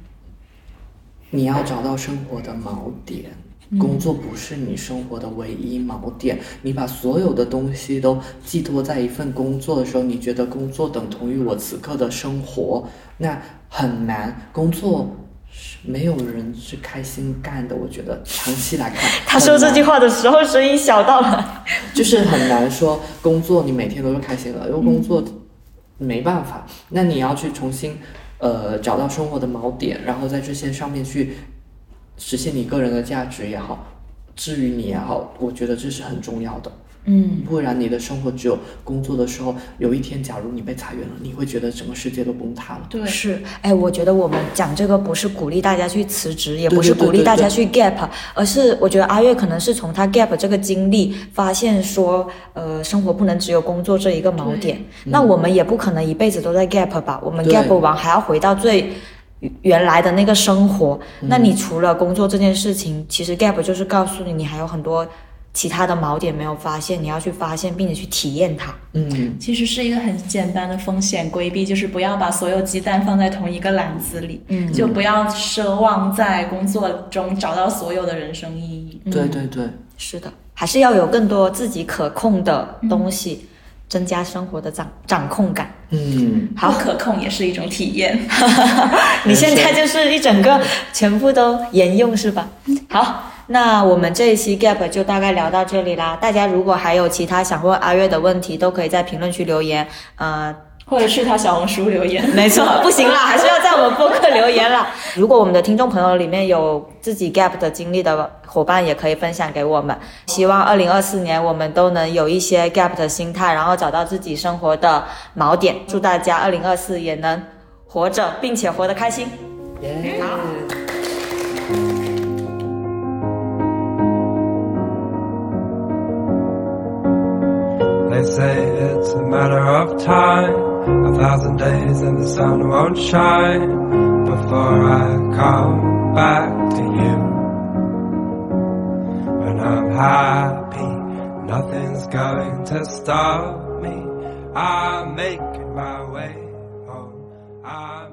你要找到生活的锚点。工作不是你生活的唯一锚点，你把所有的东西都寄托在一份工作的时候，你觉得工作等同于我此刻的生活，那很难。工作是没有人是开心干的，我觉得长期来看，他说这句话的时候，声音小到了。就是很难说工作你每天都是开心的，因为工作没办法，那你要去重新呃找到生活的锚点，然后在这些上面去实现你个人的价值也好，治愈你也好，我觉得这是很重要的。嗯，不然你的生活只有工作的时候，有一天假如你被裁员了，你会觉得整个世界都崩塌了。对，是。哎，我觉得我们讲这个不是鼓励大家去辞职，也不是鼓励大家去 gap，而是我觉得阿月可能是从他 gap 这个经历发现说，呃，生活不能只有工作这一个锚点。那我们也不可能一辈子都在 gap 吧？我们 gap 完还要回到最。原来的那个生活，那你除了工作这件事情，其实 gap 就是告诉你，你还有很多其他的锚点没有发现，你要去发现并且去体验它。嗯，其实是一个很简单的风险规避，就是不要把所有鸡蛋放在同一个篮子里，嗯就不要奢望在工作中找到所有的人生意义。对对对，是的，还是要有更多自己可控的东西，增加生活的掌掌控感。嗯，好可控也是一种体验。你现在就是一整个 全部都沿用是吧？好，那我们这一期 gap 就大概聊到这里啦。大家如果还有其他想问阿月的问题，都可以在评论区留言。呃，或者去他小红书留言。没错，不行啦，还是要在我们播客留言啦。如果我们的听众朋友里面有自己 gap 的经历的伙伴，也可以分享给我们。希望二零二四年我们都能有一些 gap 的心态，然后找到自己生活的锚点。祝大家二零二四也能活着，并且活得开心。耶、They say it's a matter of time. A thousand days and the sun won't shine before I come back to you. When I'm happy, nothing's going to stop me. I'm making my way home. I'm